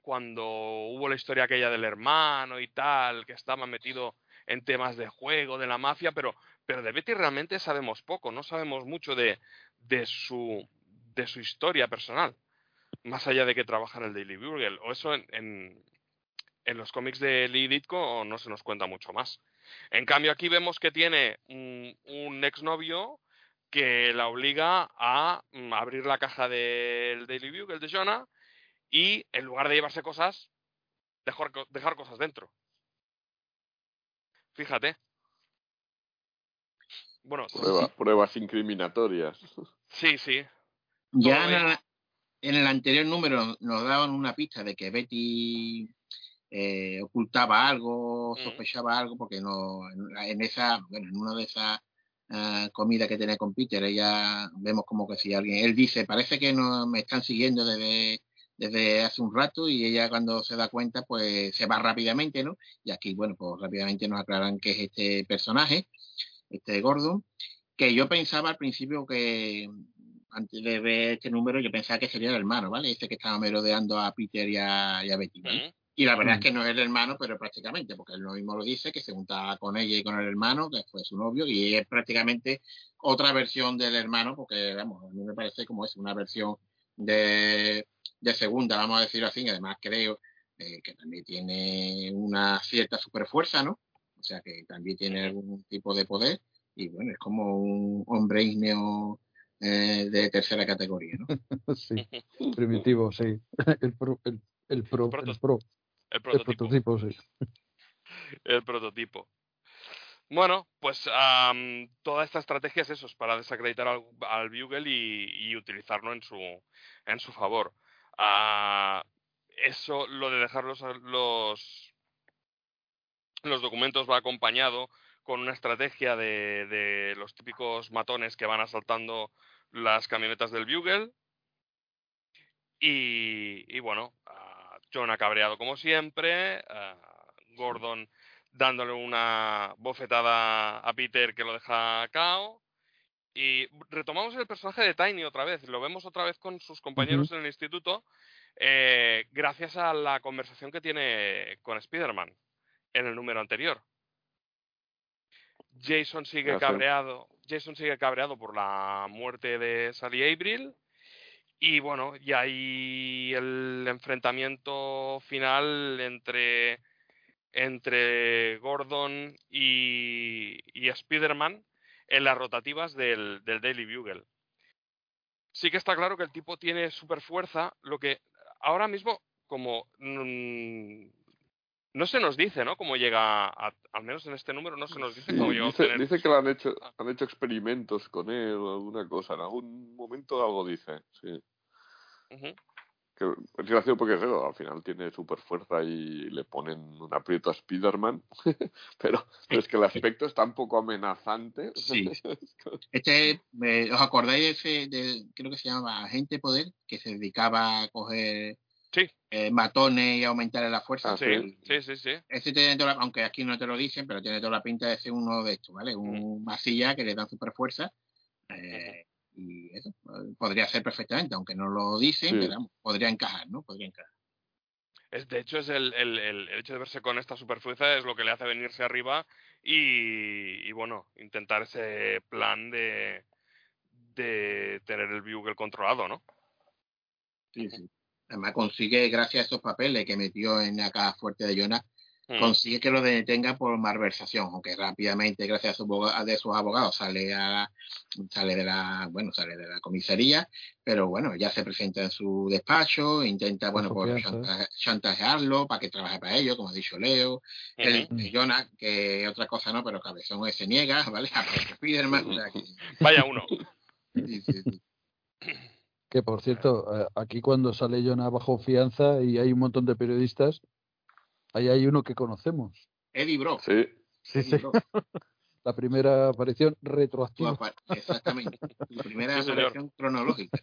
cuando hubo la historia aquella del hermano y tal, que estaba metido en temas de juego, de la mafia, pero, pero de Betty realmente sabemos poco, no sabemos mucho de, de, su, de su historia personal, más allá de que trabaja en el Daily Bugle, o eso en, en, los cómics de Lee Ditko no se nos cuenta mucho más. En cambio aquí vemos que tiene un, un exnovio que la obliga a mm, abrir la caja del Daily Bugle de Jonah y en lugar de llevarse cosas, dejar, dejar cosas dentro. Fíjate. Bueno, Prueba- pruebas incriminatorias. sí, sí. Ya en el, en el anterior número nos daban una pista de que Betty eh, ocultaba algo, Mm. sospechaba algo, porque no en, en esa, bueno, en una de esas ah, comidas que tenía con Peter, ella vemos como que si alguien, él dice, parece que no me están siguiendo desde, desde hace un rato y ella cuando se da cuenta pues se va rápidamente, ¿no? Y aquí, bueno, pues rápidamente nos aclaran que es este personaje, este Gordon, que yo pensaba al principio que antes de ver este número yo pensaba que sería el hermano, ¿vale? Ese que estaba merodeando a Peter y a, y a Betty, ¿vale? Mm, Y la verdad Mm. es que no es el hermano, pero prácticamente, porque él lo mismo lo dice, que se juntaba con ella y con el hermano, que fue su novio, y es prácticamente otra versión del hermano, porque, vamos, a mí me parece como es una versión de, de segunda, vamos a decirlo así, y además creo eh, que también tiene una cierta superfuerza, ¿no? O sea, que también tiene algún tipo de poder, y bueno, es como un hombre ígneo eh, de tercera categoría, ¿no? Sí, primitivo, sí. El pro, el, el pro, El proto- el pro, el el prototipo. prototipo, sí. el prototipo. Bueno, pues am, toda esta estrategia es eso, es para desacreditar al, al Bugle y, y utilizarlo en su, en su favor. Ah, eso, lo de dejar los, los, los documentos va acompañado con una estrategia de, de los típicos matones que van asaltando las camionetas del Bugle. Y, y bueno, ah, John ha cabreado como siempre, ah, Gordon dándole una bofetada a Peter que lo deja cao. Y retomamos el personaje de Tiny otra vez, lo vemos otra vez con sus compañeros en el instituto, eh, gracias a la conversación que tiene con Spider-Man en el número anterior. Jason sigue Ah, cabreado, Jason sigue cabreado por la muerte de Sally Abril. Y bueno, y ahí el enfrentamiento final entre, entre Gordon y, y Spider-Man en las rotativas del, del Daily Bugle. Sí que está claro que el tipo tiene super fuerza, lo que ahora mismo, como mm, no se nos dice, ¿no? Cómo llega, a- al menos en este número, no se nos dice Sí, cómo llega a dice, obtener- dice que lo han hecho, Ah. han hecho experimentos con él o alguna cosa. En algún momento algo dice, sí. Que es gracioso porque claro, al final tiene super fuerza y le ponen un aprieto a Spider-Man. pero, pero es que el aspecto está un poco amenazante. Sí. Este, eh, ¿os acordáis de ese, de, creo que se llamaba Agente Poder, que se dedicaba a coger Sí. eh, matones y aumentarle la fuerza? Ah, Sí, sí, sí, sí. Este tiene toda la- aunque aquí no te lo dicen, pero tiene toda la pinta de ser uno de estos, ¿vale? Un masilla que le dan super fuerza. eh, y eso podría ser perfectamente, aunque no lo dicen, Sí. pero vamos, podría encajar, ¿no? Podría encajar. Es, de hecho, es el, el- el hecho de verse con esta superfuerza es lo que le hace venirse arriba y, y, bueno, intentar ese plan de, de tener el Bugle controlado, ¿no? Sí, sí. Además consigue, gracias a esos papeles que metió en la caja fuerte de Jonas, Mm. consigue que lo detenga por malversación, aunque rápidamente, gracias a, su a de sus abogados, sale a sale de la, bueno, sale de la comisaría, pero bueno, ya se presenta en su despacho, intenta, bueno, chanta- chantajearlo para que trabaje para ello, como ha dicho Leo, el Jonah, que otra cosa no, pero Cabezón se niega, ¿vale? Aparece Spiderman, o sea que, Vaya uno. sí, sí, sí. Que por cierto, eh, aquí cuando sale Jonah bajo fianza y hay un montón de periodistas, ahí hay uno que conocemos. Eddie Brock. Sí, Sí, Eddie sí. Brock. La primera aparición retroactiva. Exactamente. La primera Sí, aparición cronológica.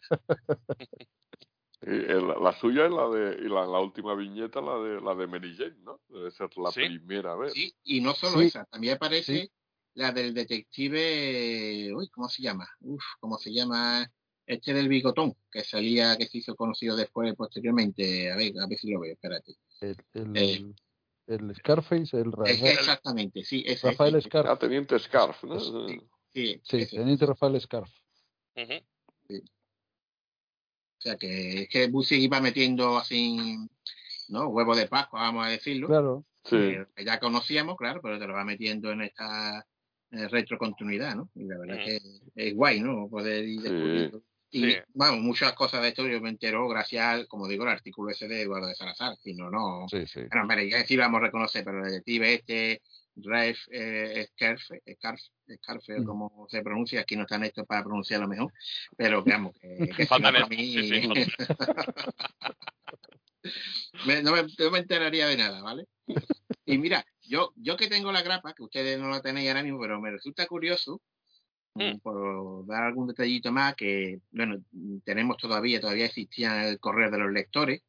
y el- la suya es la de y la, la última viñeta la de la de Mary Jane, ¿no? Debe ser la Sí. primera vez. Sí, y no solo Sí. esa, también aparece Sí. la del detective, uy, ¿cómo se llama? Uf, ¿cómo se llama? Este del bigotón, que salía, que se hizo conocido después, posteriormente. A ver, a ver si lo veo, espérate. El, el, Eh. el Scarface, el Es Rafael, exactamente, sí, ese. Rafael sí, Scarf. Ah, Teniente Scarf, ¿no? Sí. sí, Sí, ese. Teniente Rafael Scarf. O sea, que es que Busy iba metiendo así, ¿no? Huevo de Pascua, vamos a decirlo. Claro. Sí. que ya conocíamos, claro, pero te lo va metiendo en esta retrocontinuidad, ¿no? Y la verdad que es guay, ¿no? Poder ir Sí. descubriendo. Y, Sí. vamos, muchas cosas de esto yo me entero gracias, al, como digo, el artículo ese de Eduardo de Salazar. Si no, no. Sí, sí. Bueno, hombre, ya sí vamos a reconocer, pero el detective este, Ralph eh, Scarfe, Scarfe, Scarfe, Mm. como se pronuncia, aquí no están estos para pronunciarlo mejor, pero veamos que, que si no, Faltan para mí, sí, sí, me- no, me, no me enteraría de nada, ¿vale? Y mira, yo, yo que tengo la grapa, que ustedes no la tenéis ahora mismo, pero me resulta curioso, Mm. mm, por dar algún detallito más, que, bueno, tenemos todavía, todavía existía el correo de los lectores,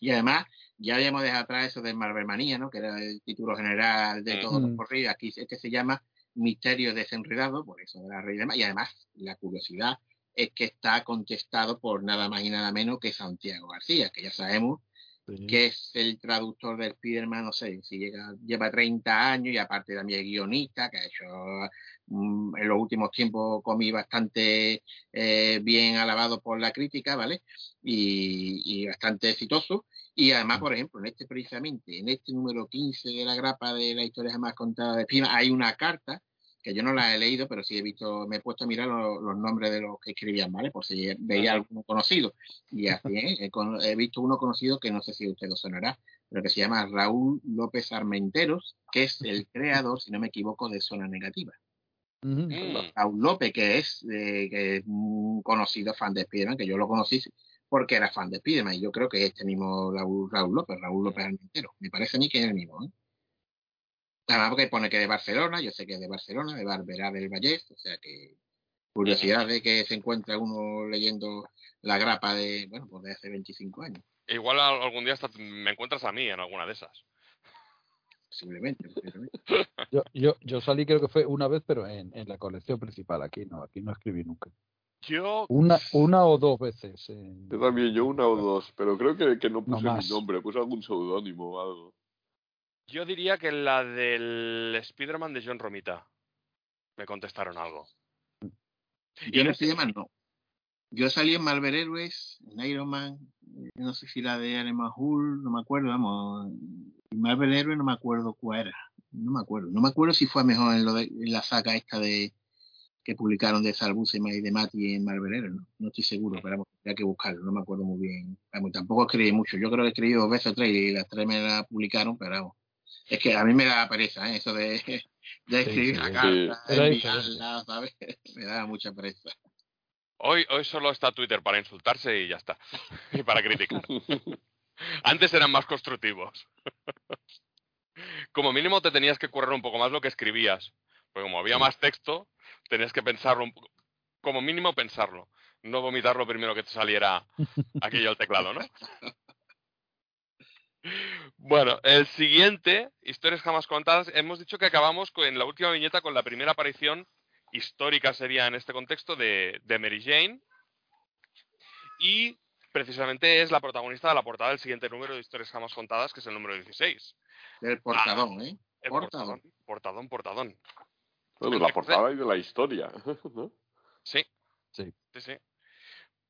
y además ya habíamos dejado atrás eso de Marvelmanía, ¿no? Que era el título general de Mm. todos los Mm. correos, aquí este se llama Misterio desenredado, por eso de la Rey de y además la curiosidad es que está contestado por nada más y nada menos que Santiago García, que ya sabemos sí. que es el traductor de Spider-Man, no sé, si llega, lleva 30 años y aparte también es guionista, que ha hecho mm, en los últimos tiempos cómic bastante eh, bien alabado por la crítica, ¿vale? Y, y bastante exitoso. Y además, por ejemplo, en este precisamente, en este número 15 de la grapa de la historia jamás contada de Spiderman, hay una carta que yo no la he leído, pero sí he visto, me he puesto a mirar lo- los nombres de los que escribían, ¿vale? Por si veía alguno conocido. Y así es, he, he visto uno conocido que no sé si usted lo sonará, pero que se llama Raúl López Armenteros, que es el creador, si no me equivoco, de Zona Negativa. Mm. Raúl López, que es, eh, que es un conocido fan de Spiderman, que yo lo conocí porque era fan de Spiderman, y yo creo que es este mismo Raúl, Raúl López, Raúl López Armenteros. Me parece a mí que es el mismo, ¿eh? Además, porque pone que es de Barcelona, yo sé que es de Barcelona, de Barberá del Vallés, o sea que curiosidad de que se encuentra uno leyendo la grapa de, bueno, pues de hace 25 años, Igual al- algún día hasta me encuentras a mí en alguna de esas. Posiblemente. posiblemente. Yo, yo, yo salí creo que fue una vez, pero en, en la colección principal. Aquí no, aquí no escribí nunca. Yo. Una, una o dos veces. en- Yo también, yo una o dos, pero creo que, que no puse mi nombre, puse algún seudónimo o algo. Yo diría que la del Spider-Man de John Romita. Me contestaron algo. Y en más, no. Yo salí en Marvel Heroes, en Iron Man, eh, no sé si la de Animal Hull, no me acuerdo, vamos. En Marvel Heroes no me acuerdo cuál era. No me acuerdo. No me acuerdo si fue mejor en, lo de, en la saga esta de que publicaron de Salbusema y de Mati en Marvel Heroes, ¿no? No estoy seguro, pero vamos, hay que buscarlo, no me acuerdo muy bien. Vamos, tampoco escribí mucho. Yo creo que escribí dos veces o tres y las tres me la publicaron, pero vamos. Es que a mí me da pereza, ¿eh? Eso de, de escribir sí, la sí. carta, Era enviarla, ¿sabes? Me da mucha pereza. Hoy, hoy solo está Twitter para insultarse y ya está. y para criticar. Antes eran más constructivos. como mínimo te tenías que currar un poco más lo que escribías. Porque como había más texto, tenías que pensarlo un poco. Como mínimo pensarlo. No vomitar lo primero que te saliera aquello al teclado, ¿no? Bueno, el siguiente, historias jamás contadas, hemos dicho que acabamos en la última viñeta con la primera aparición histórica sería en este contexto de, de Mary Jane. Y precisamente es la protagonista de la portada del siguiente número de historias jamás contadas, que es el número 16. El portadón, ¿eh? El Portadón. portadón, portadón, portadón. Bueno, de la portada y de la historia. ¿no? Sí. Sí. Sí, sí.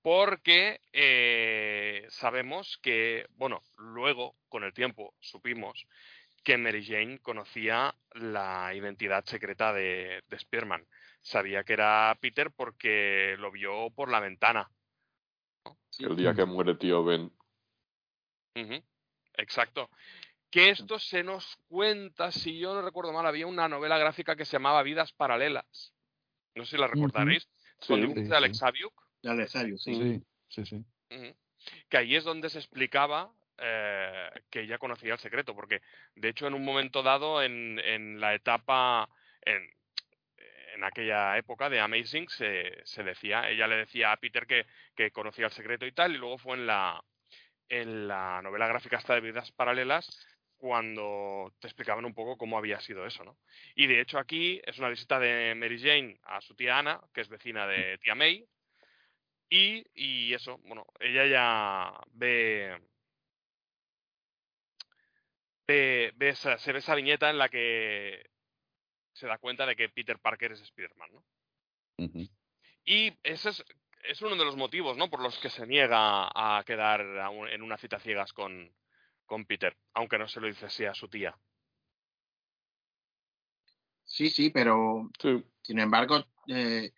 Porque eh, sabemos que, bueno, luego, con el tiempo, supimos que Mary Jane conocía la identidad secreta de, de Spearman. Sabía que era Peter porque lo vio por la ventana. El día que muere tío Ben. Exacto. Que esto se nos cuenta, si yo no recuerdo mal, había una novela gráfica que se llamaba Vidas Paralelas. No sé si la recordaréis. con Sí, dibujos sí, de Alex. De Alesario, sí. Sí, sí. Que ahí es donde se explicaba eh, que ella conocía el secreto, porque de hecho en un momento dado, en, en la etapa, en, en aquella época de Amazing, se, se decía, ella le decía a Peter que, que conocía el secreto y tal, y luego fue en la, en la novela gráfica esta de Vidas Paralelas cuando te explicaban un poco cómo había sido eso, ¿no? Y de hecho aquí es una visita de Mary Jane a su tía Ana, que es vecina de tía May, y, y eso, bueno, ella ya ve, ve, ve esa, se ve esa viñeta en la que se da cuenta de que Peter Parker es Spider-Man, ¿no? Y ese es, es uno de los motivos, ¿no? Por los que se niega a quedar a un- en una cita ciegas con, con Peter, aunque no se lo dice así a su tía. Sí, sí, pero Sí. sin embargo, eh,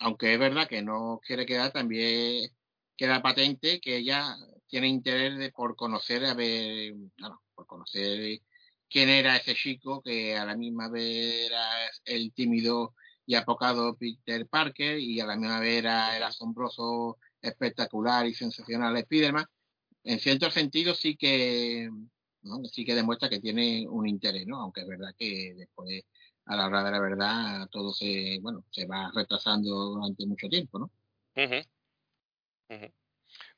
aunque es verdad que no quiere quedar, también queda patente que ella tiene interés de, por conocer, a ver, claro, por conocer quién era ese chico que a la misma vez era el tímido y apocado Peter Parker y a la misma vez era el asombroso, espectacular y sensacional Spiderman. En cierto sentido sí que ¿no? sí que demuestra que tiene un interés, ¿no? Aunque es verdad que después a la hora de la verdad todo se bueno se va retrasando durante mucho tiempo no.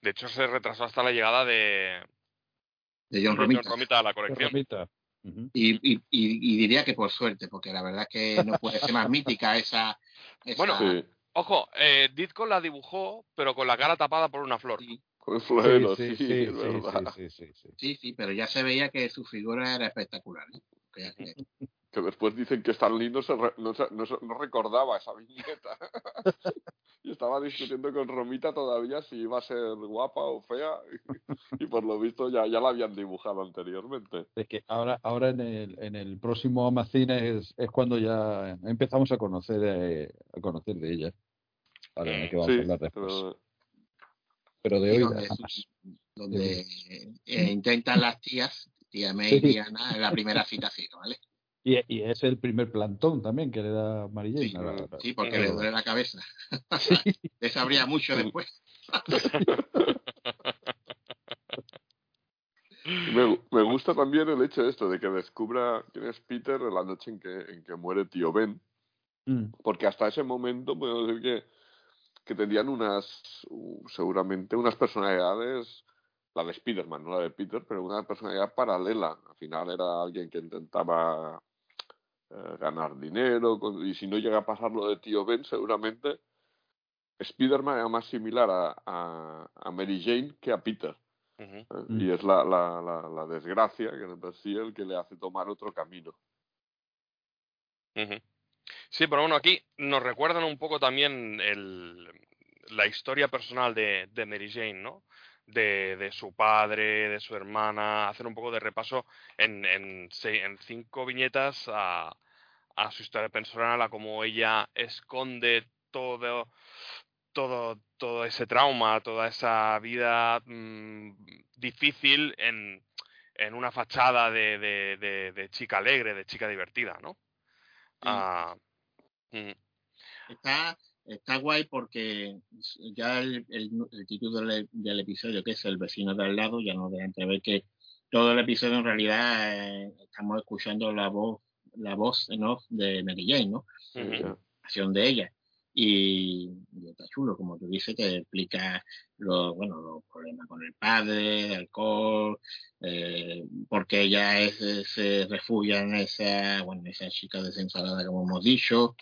De hecho, se retrasó hasta la llegada de, de John John Romita Romita a la colección. Romita. Y, y, y, y diría que por suerte porque la verdad es que no puede ser más mítica esa, esa Bueno, Sí. Ojo, eh, Ditko la dibujó, pero con la cara tapada por una flor. sí, Con el florero, sí, sí, sí, sí, es verdad. sí, sí, sí, sí. sí sí pero ya se veía que su figura era espectacular ¿eh? Que- después dicen que Stan Lee no, se re- no, se- no se- no recordaba esa viñeta. y estaba discutiendo con Romita todavía si iba a ser guapa o fea. y por lo visto ya, ya la habían dibujado anteriormente. Es que ahora, ahora en el, en el próximo Amacine es, es cuando ya empezamos a conocer eh, a conocer de ella. Ahora Mm, que vamos a Sí, hablar después. pero Pero de hoy donde, donde eh, intentan las tías tía May Sí. y Ana en la primera cita ¿vale? Y, y es el primer plantón también que le da Mary Jane. Sí, la- sí porque le la- duele la cabeza le sabría mucho después me, me gusta también el hecho de esto, de que descubra quién es Peter en la noche en que, en que muere tío Ben. Mm, porque hasta ese momento puedo decir que, que tenían unas, uh, seguramente unas personalidades, la de Spider-Man, no la de Peter, pero una personalidad paralela. Al final era alguien que intentaba eh, ganar dinero, con- y si no llega a pasar lo de tío Ben, seguramente Spider-Man era más similar a, a, a Mary Jane que a Peter. ¿eh? Mm. Y es la, la, la, la desgracia que le persigue el que le hace tomar otro camino. Ujú. Sí, pero bueno, aquí nos recuerdan un poco también el, la historia personal de, de Mary Jane, ¿no? De, de su padre, de su hermana, hacer un poco de repaso en, en, en cinco viñetas a, a su historia personal, a cómo ella esconde todo, todo, todo ese trauma, toda esa vida mm, difícil en, en una fachada de, de, de, de chica alegre, de chica divertida, ¿no? Ah, mm, Está, está guay porque ya el, el, el título del, del episodio, que es El vecino de al lado, ya nos deja entrever que todo el episodio en realidad eh, estamos escuchando la voz la voz en off de Mary Jane, ¿no? Ya. acción de ella. Y, y está chulo, como tú dices, que explica los, bueno, los problemas con el padre, el alcohol, eh, porque ella es, se refugia en esa, bueno, en esa chica desensalada, como hemos dicho,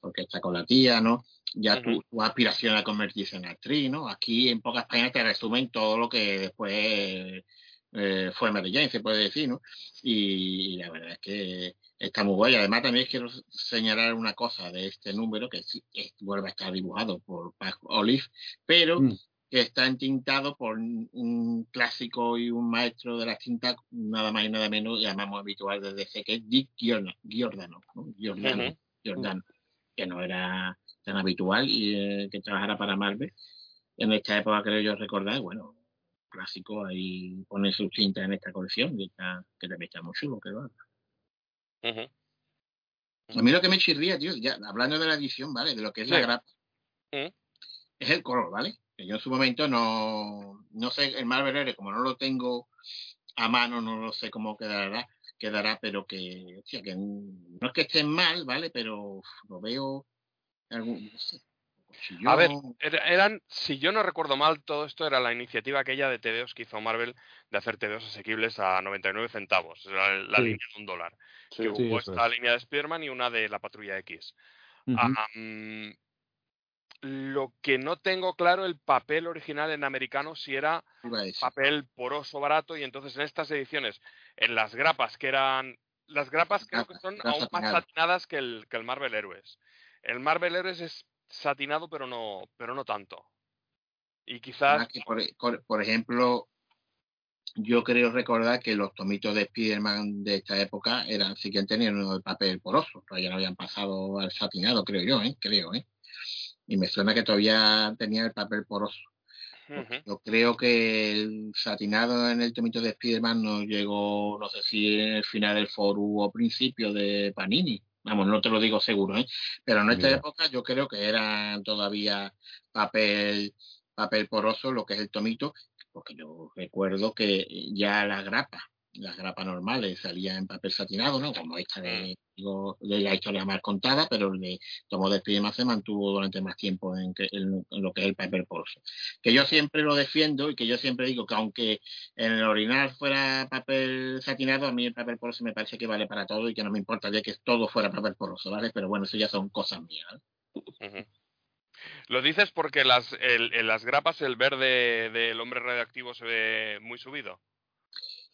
porque está con la tía, ¿no? Ya tu, aspiración a convertirse en actriz, ¿no? Aquí en pocas páginas te resumen todo lo que después eh, fue Mary Jane, se puede decir, ¿no? Y, la verdad es que está muy guay. Además, también quiero señalar una cosa de este número, que sí, es- vuelve a estar dibujado por Pat Olive, pero Mm. que está entintado por un, clásico y un maestro de la tinta, nada más y nada menos, muy habitual desde que es Dick Giordano, Giordano, ¿no? Giordano, que no era tan habitual y eh, que trabajara para Marvel. En esta época creo yo recordar, bueno, clásico ahí pone sus tintas en esta colección, que, está, que también está muy chulo, que va. Ujú. A mí lo que me chirría, tío, ya hablando de la edición, ¿vale? De lo que es la grapa, Mm. es el color, ¿vale? Que yo en su momento no, no sé, el Marvel como no lo tengo a mano, no lo sé cómo quedará, quedará, pero que, hostia, que no es que estén mal, ¿vale? Pero uf, lo veo, algún, no sé, chillón. A ver, era- eran, si yo no recuerdo mal, todo esto era la iniciativa aquella de TVOs que hizo Marvel de hacer TVOs asequibles a 99 centavos, era la Sí. línea de un dólar. Sí, que Sí, hubo esta es. línea de Spider-Man y una de la Patrulla X. Mm, lo que no tengo claro el papel original en americano si era papel poroso barato y entonces en estas ediciones en las grapas que eran las grapas creo que son aún más satinadas. que el, que el Marvel Heroes. El Marvel Heroes es satinado pero no pero no tanto. Y quizás que, por, ejemplo, yo creo recordar que los tomitos de Spider-Man de esta época eran, sí que tenían uno de papel poroso, todavía no habían pasado al satinado, creo yo, ¿eh? Creo, ¿eh? Y me suena que todavía tenía el papel poroso. Yo creo que el satinado en el tomito de Spider-Man no llegó, no sé si en el final del foro o principio de Panini. Vamos, no te lo digo seguro, ¿eh? Pero en esta Mira. época yo creo que eran todavía papel, papel poroso, lo que es el tomito, porque yo recuerdo que ya las grapas, las grapas normales salían en papel satinado, ¿no? Como esta de, digo, de la historia más contada, pero el de Tomo de Spiderman se mantuvo durante más tiempo en, que- en- lo que es el papel poroso que yo siempre lo defiendo y que yo siempre digo que aunque en el original fuera papel satinado, a mí el papel poroso me parece que vale para todo y que no me importaría que todo fuera papel poroso, ¿vale? Pero bueno, eso ya son cosas mías. Lo dices porque las, el- en las grapas el verde del hombre radioactivo se ve muy subido.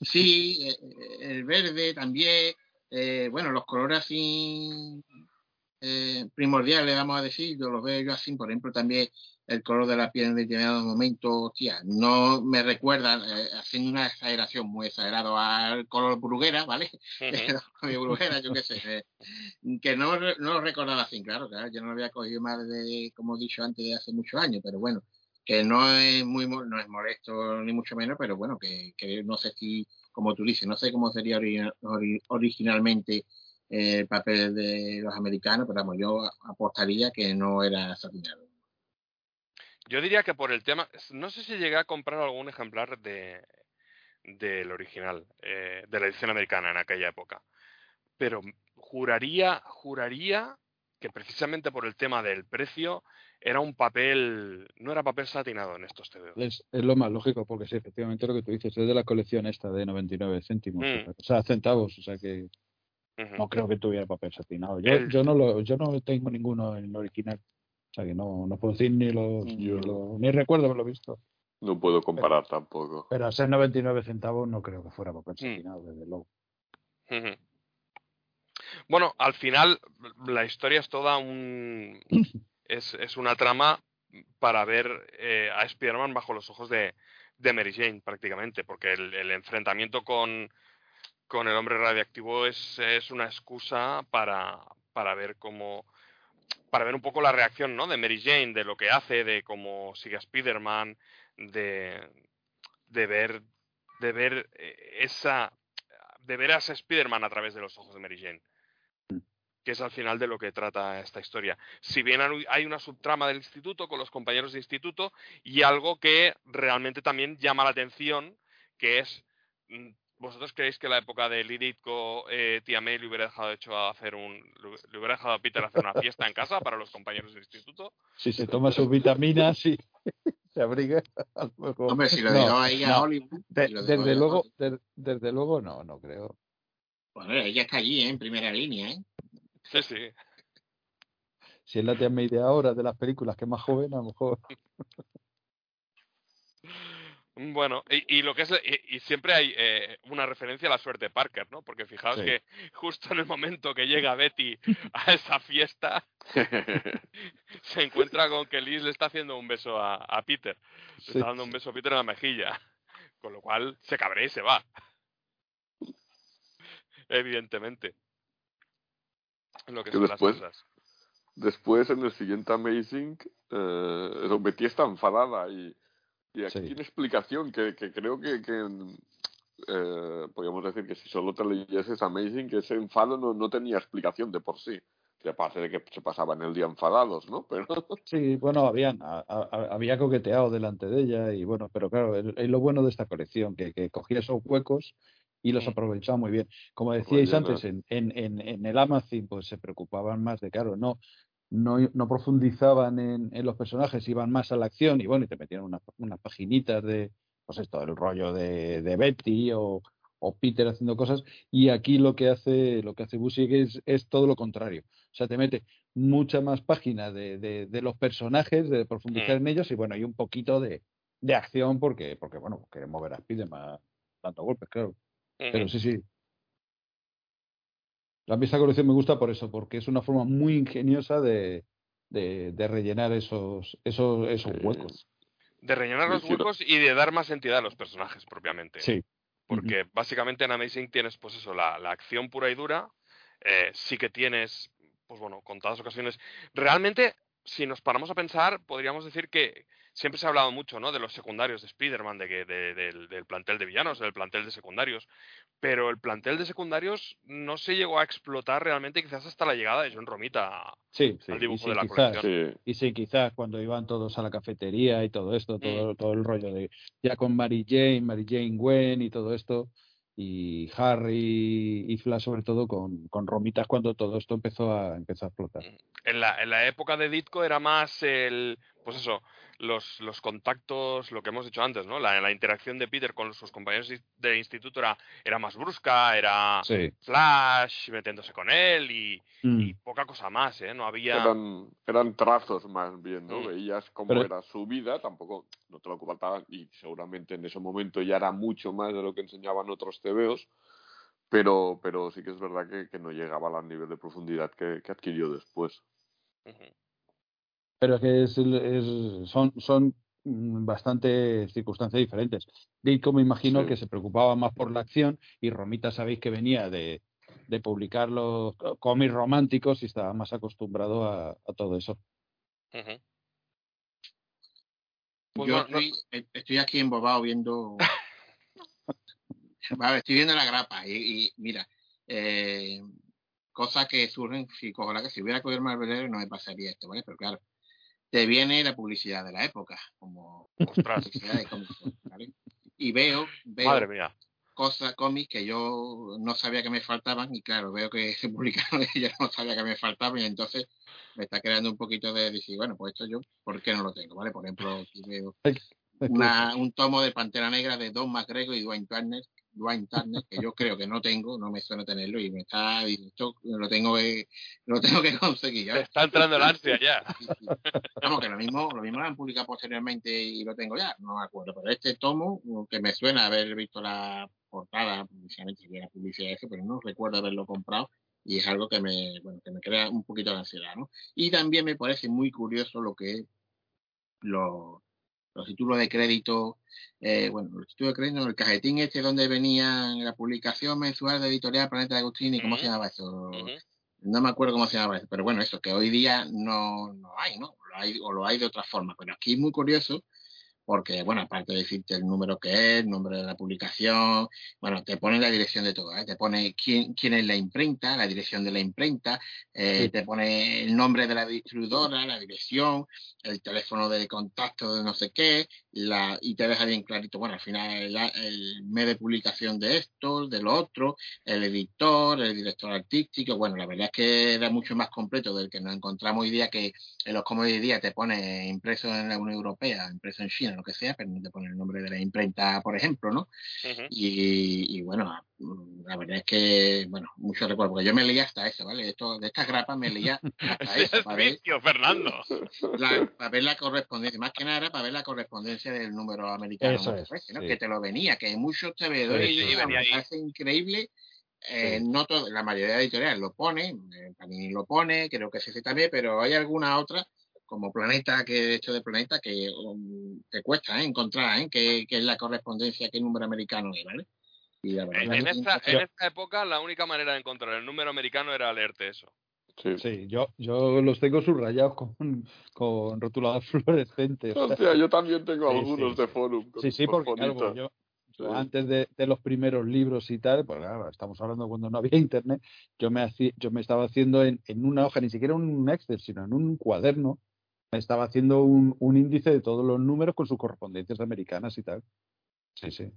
Sí, eh, el verde también, eh, bueno, los colores así eh, primordiales, vamos a decir, yo los veo yo así, por ejemplo, también el color de la piel en determinados momentos, hostia, no me recuerda, eh, haciendo una exageración muy exagerado al color bruguera, ¿vale? Ujú. mi brujera, yo qué sé, eh, que no, no lo recordaba así, claro, claro, yo no lo había cogido más de, como he dicho antes, de hace muchos años, pero bueno, que no es muy no es molesto ni mucho menos, pero bueno, que, que no sé si, como tú dices, no sé cómo sería ori- originalmente eh, el papel de los americanos, pero vamos, yo apostaría que no era satinado. Yo diría que por el tema, no sé si llegué a comprar algún ejemplar de del original, eh, de la edición americana en aquella época, pero juraría, juraría que precisamente por el tema del precio era un papel, no era papel satinado en estos TVOs. Es, es lo más lógico, porque sí, efectivamente lo que tú dices es de la colección esta de 99 céntimos, Mm. o sea, centavos, o sea que no creo que tuviera papel satinado. Yo, El- yo no lo, yo no tengo ninguno en el original, o sea que no, no puedo decir ni los, ni, Yo- lo- ni recuerdo haberlo visto. No puedo comparar tampoco. Pero a ser 99 centavos no creo que fuera papel Mm. satinado, desde luego. Bueno, al final la historia es toda un es, es una trama para ver eh, a Spider-Man bajo los ojos de, de Mary Jane prácticamente, porque el, enfrentamiento con, con el hombre radiactivo es, es una excusa para, para ver cómo para ver un poco la reacción ¿no? de Mary Jane, de lo que hace, de cómo sigue a Spider-Man, de, de ver de ver eh, esa de ver a ese Spider-Man a través de los ojos de Mary Jane que es al final de lo que trata esta historia. Si bien hay- una subtrama del instituto con los compañeros de instituto y algo que realmente también llama la atención, que es, mm, ¿vosotros creéis que la época de Liditko, eh, tía May le hubiera dejado hecho a hacer un, le hubiera dejado a Peter hacer una fiesta en casa para los compañeros del instituto? Si se toma sus vitaminas y se abriga, a lo mejor- Hombre, si lo No, dejó ahí a no. Hollywood, De- si lo dejó ahí desde luego, de- desde luego no, no creo. bueno, ella está allí, ¿eh? en primera línea, ¿eh? Sí, sí. si él la tiene media hora de las películas que es más joven, a lo mejor. Bueno, y, y lo que es, y, y siempre hay eh, una referencia a la suerte de Parker, ¿no? Porque fijaos Sí. que justo en el momento que llega Betty a esa fiesta, se encuentra con que Liz le está haciendo un beso a, a Peter. Le Sí. está dando un beso a Peter en la mejilla. Con lo cual se cabrea y se va. Evidentemente. Lo que Que son después- las cosas. Después, en el siguiente Amazing, eh, eso, Betty está enfadada y, y aquí Sí. tiene explicación que, que creo que, que eh, podríamos decir que si solo te leyeses Amazing, que ese enfado no, no tenía explicación de por sí. Que aparte de que se pasaban el día enfadados, ¿no? Pero Sí, bueno, habían, a- a- había coqueteado delante de ella y bueno, pero claro, es, es lo bueno de esta colección, que, que cogía esos huecos y los Mm. aprovechaba muy bien. Como decíais antes, en, en, en, en el Amazon pues se preocupaban más de, claro, no, no, no profundizaban en, en los personajes, iban más a la acción y bueno, y te metían unas, unas paginitas de, pues esto, el rollo de, de Betty o, o Peter haciendo cosas y aquí lo que hace lo que hace Busiek es, es todo lo contrario. O sea, te mete mucha más página de, de, de los personajes, de profundizar en ellos y bueno, y un poquito de, de acción porque, porque bueno, queremos ver a Spiderman dando golpes, claro. Pero sí, sí. La esta colección me gusta por eso, porque es una forma muy ingeniosa de, de, de rellenar esos, esos, esos huecos. De rellenar los huecos y de dar más entidad a los personajes propiamente. Sí. Porque básicamente en Amazing tienes, pues eso, la, la acción pura y dura. eh, sí que tienes, pues bueno, contadas ocasiones. Realmente, si nos paramos a pensar, podríamos decir que siempre se ha hablado mucho, ¿no? De los secundarios de Spider-Man, de que, de- del, del plantel de villanos, del plantel de secundarios. Pero el plantel de secundarios no se llegó a explotar realmente, quizás hasta la llegada de John Romita. Sí, sí. al Y dibujo sí, de la quizás, colección. sí, y sí, quizás cuando iban todos a la cafetería y todo esto, Mm. todo, todo el rollo de ya con Mary Jane, Mary Jane Gwen y todo esto, y Harry y Flash sobre todo con, con Romitas cuando todo esto empezó a empezó a explotar. En la, en la época de Ditko era más el, pues eso, los, los contactos, lo que hemos dicho antes, ¿no? La, la interacción de Peter con sus compañeros de instituto era, era más brusca, era Sí. Flash metiéndose con él y, Mm. y poca cosa más, ¿eh? No había... eran, eran trazos más bien, ¿no? Mm. Veías cómo Pero- era su vida, tampoco no te lo comentaban y seguramente en ese momento ya era mucho más de lo que enseñaban otros TVOs, pero, pero sí que es verdad que, que no llegaba al nivel de profundidad que, que adquirió después. Pero es que es, es- son, son mm, bastante circunstancias diferentes. Ditko me imagino Sí. que se preocupaba más por la acción y Romita sabéis que venía de, de publicar los cómics románticos y estaba más acostumbrado a, a todo eso. Pues Yo bueno, no- estoy, e- estoy aquí embobado viendo. Vale, estoy viendo la grapa y, y mira, eh, cosas que surgen, si cojo la que si hubiera cogido el Marvel no me pasaría esto, ¿vale? Pero claro, te viene la publicidad de la época, como ostras, publicidad de cómics, ¿vale? Y veo, veo madre mía. cosas, cómics que yo no sabía que me faltaban y claro, veo que se publicaron y yo no sabía que me faltaban y entonces me está creando un poquito de decir, bueno, pues esto yo, ¿por qué no lo tengo? ¿Vale? Por ejemplo, aquí veo una, un tomo de Pantera Negra de Don McGregor y Dwayne Turner, Dwayne Turner, que yo creo que no tengo, no me suena tenerlo y me está, esto lo tengo que, lo tengo que conseguir. ¿vale? está entrando el ansia ya. Sí, sí. Vamos, que lo mismo, lo mismo lo han publicado posteriormente y lo tengo ya, no me acuerdo. Pero este tomo, que me suena haber visto la portada, precisamente era publicidad ese, pero no recuerdo haberlo comprado y es algo que me, bueno, que me crea un poquito de ansiedad, ¿no? Y también me parece muy curioso lo que es los, los títulos de crédito, eh, bueno, los títulos de crédito, el cajetín este donde venía la publicación mensual de editorial Planeta de Agustini, ¿cómo se Ujú. llamaba eso? No me acuerdo cómo se llama eso, pero bueno, eso que hoy día no, no hay, ¿no? Lo hay, o lo hay de otra forma, pero aquí es muy curioso porque, bueno, aparte de decirte el número que es, el nombre de la publicación, bueno, te pone la dirección de todo, ¿eh? te pone quién, quién es la imprenta, la dirección de la imprenta, eh, Sí. te pone el nombre de la distribuidora, la dirección, el teléfono de contacto de no sé qué, la, y te deja bien clarito, bueno, al final el, el mes de publicación de esto, de lo otro, el editor, el director artístico, bueno, la verdad es que era mucho más completo del que nos encontramos hoy día, que en los cómics hoy día te pone impreso en la Unión Europea, impreso en China, que sea, pero no te pone el nombre de la imprenta, por ejemplo, ¿no? Y, y bueno, mm, la verdad es que, bueno, mucho recuerdo, porque yo me leía hasta eso, ¿vale? De, esto, de estas grapas me leía hasta eso, es para ver, vicio, Fernando. la, para ver la correspondencia, más que nada era para ver la correspondencia del número americano, Eso muchas es, veces, ¿no? sí. que te lo venía, que muchos TVDores Sí, sí, me venía ahí. parece increíble. eh, Sí. no todo- la mayoría de editoriales lo pone, eh, Panini lo pone, creo que sí también, pero hay alguna otra como Planeta, que de hecho de Planeta, que um, te cuesta ¿eh? encontrar ¿eh? qué, qué es la correspondencia, qué número americano es, ¿vale? Y la verdad En, es en que esta, en esta época la única manera de encontrar el número americano era leerte eso. Sí. Sí, yo, yo los tengo subrayados con, con rotulador fluorescente. o sea, yo también tengo Sí, algunos sí, de sí. forum. con- Sí, sí, con porque claro, yo, yo Sí. antes de, de los primeros libros y tal, pues claro, estamos hablando cuando no había internet, yo me hacía, yo me estaba haciendo en, en una hoja, ni siquiera en un Excel, sino en un cuaderno, estaba haciendo un, un índice de todos los números con sus correspondencias americanas y tal. Sí, sí.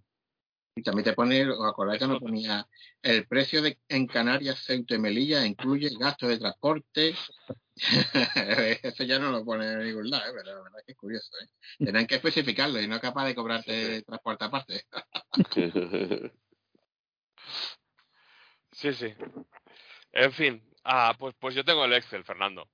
Y también te pone, os acordáis que me ponía el precio de en Canarias, Ceuta y Melilla incluye gasto de transporte. Eso ya no lo pone en ningún lado, ¿eh? pero la verdad es que es curioso. ¿eh? Tenían que especificarlo y no es capaz de cobrarte Sí, transporte aparte. Sí, sí. En fin. Ah, pues, pues yo tengo el Excel, Fernando.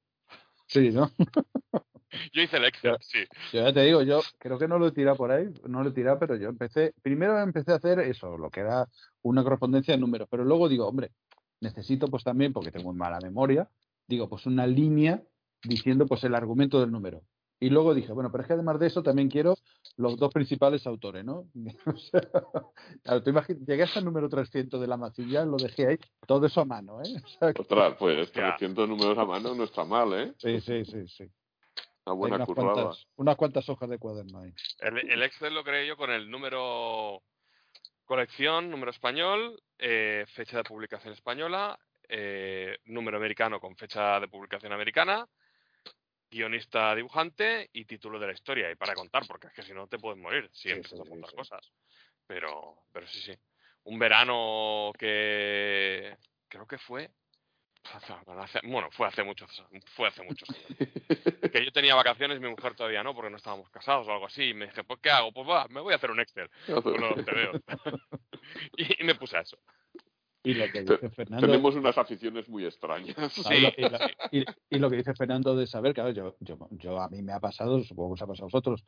Sí, ¿no? Yo hice el sí. Yo ya te digo, yo creo que no lo he tirado por ahí, no lo he tirado, pero yo empecé, primero empecé a hacer eso, lo que era una correspondencia de números, pero luego digo, hombre, necesito pues también, porque tengo mala memoria, digo, pues una línea diciendo pues el argumento del número. Y luego dije, bueno, pero es que además de eso también quiero los dos principales autores, ¿no? O sea, claro, tú llegué hasta el número 300 de la masilla, lo dejé ahí, todo eso a mano, ¿eh? O sea, Ostras, pues Ya. 300 números a mano no está mal, ¿eh? sí, sí, sí, sí. Una buena unas currada. cuantas, unas cuantas hojas de cuaderno ahí. El, el Excel lo creé yo con el número colección, número español, eh, fecha de publicación española, eh, número americano con fecha de publicación americana, guionista dibujante y título de la historia. Y para contar, porque es que si no te puedes morir si Sí, empiezas sí, a sí. cosas. Pero, pero sí, sí. Un verano que creo que fue. Hace- Bueno, fue hace muchos, fue hace muchos años que yo tenía vacaciones y mi mujer todavía no, porque no estábamos casados o algo así. Y me dije, pues, ¿qué hago? Pues va, me voy a hacer un Excel y, y me puse a eso. Y lo que Te- dice Fernando. Tenemos unas aficiones muy extrañas. Sí, y, lo, y lo- y- y lo que dice Fernando de saber, claro, yo, yo, yo a mí me ha pasado, supongo que os ha pasado a vosotros,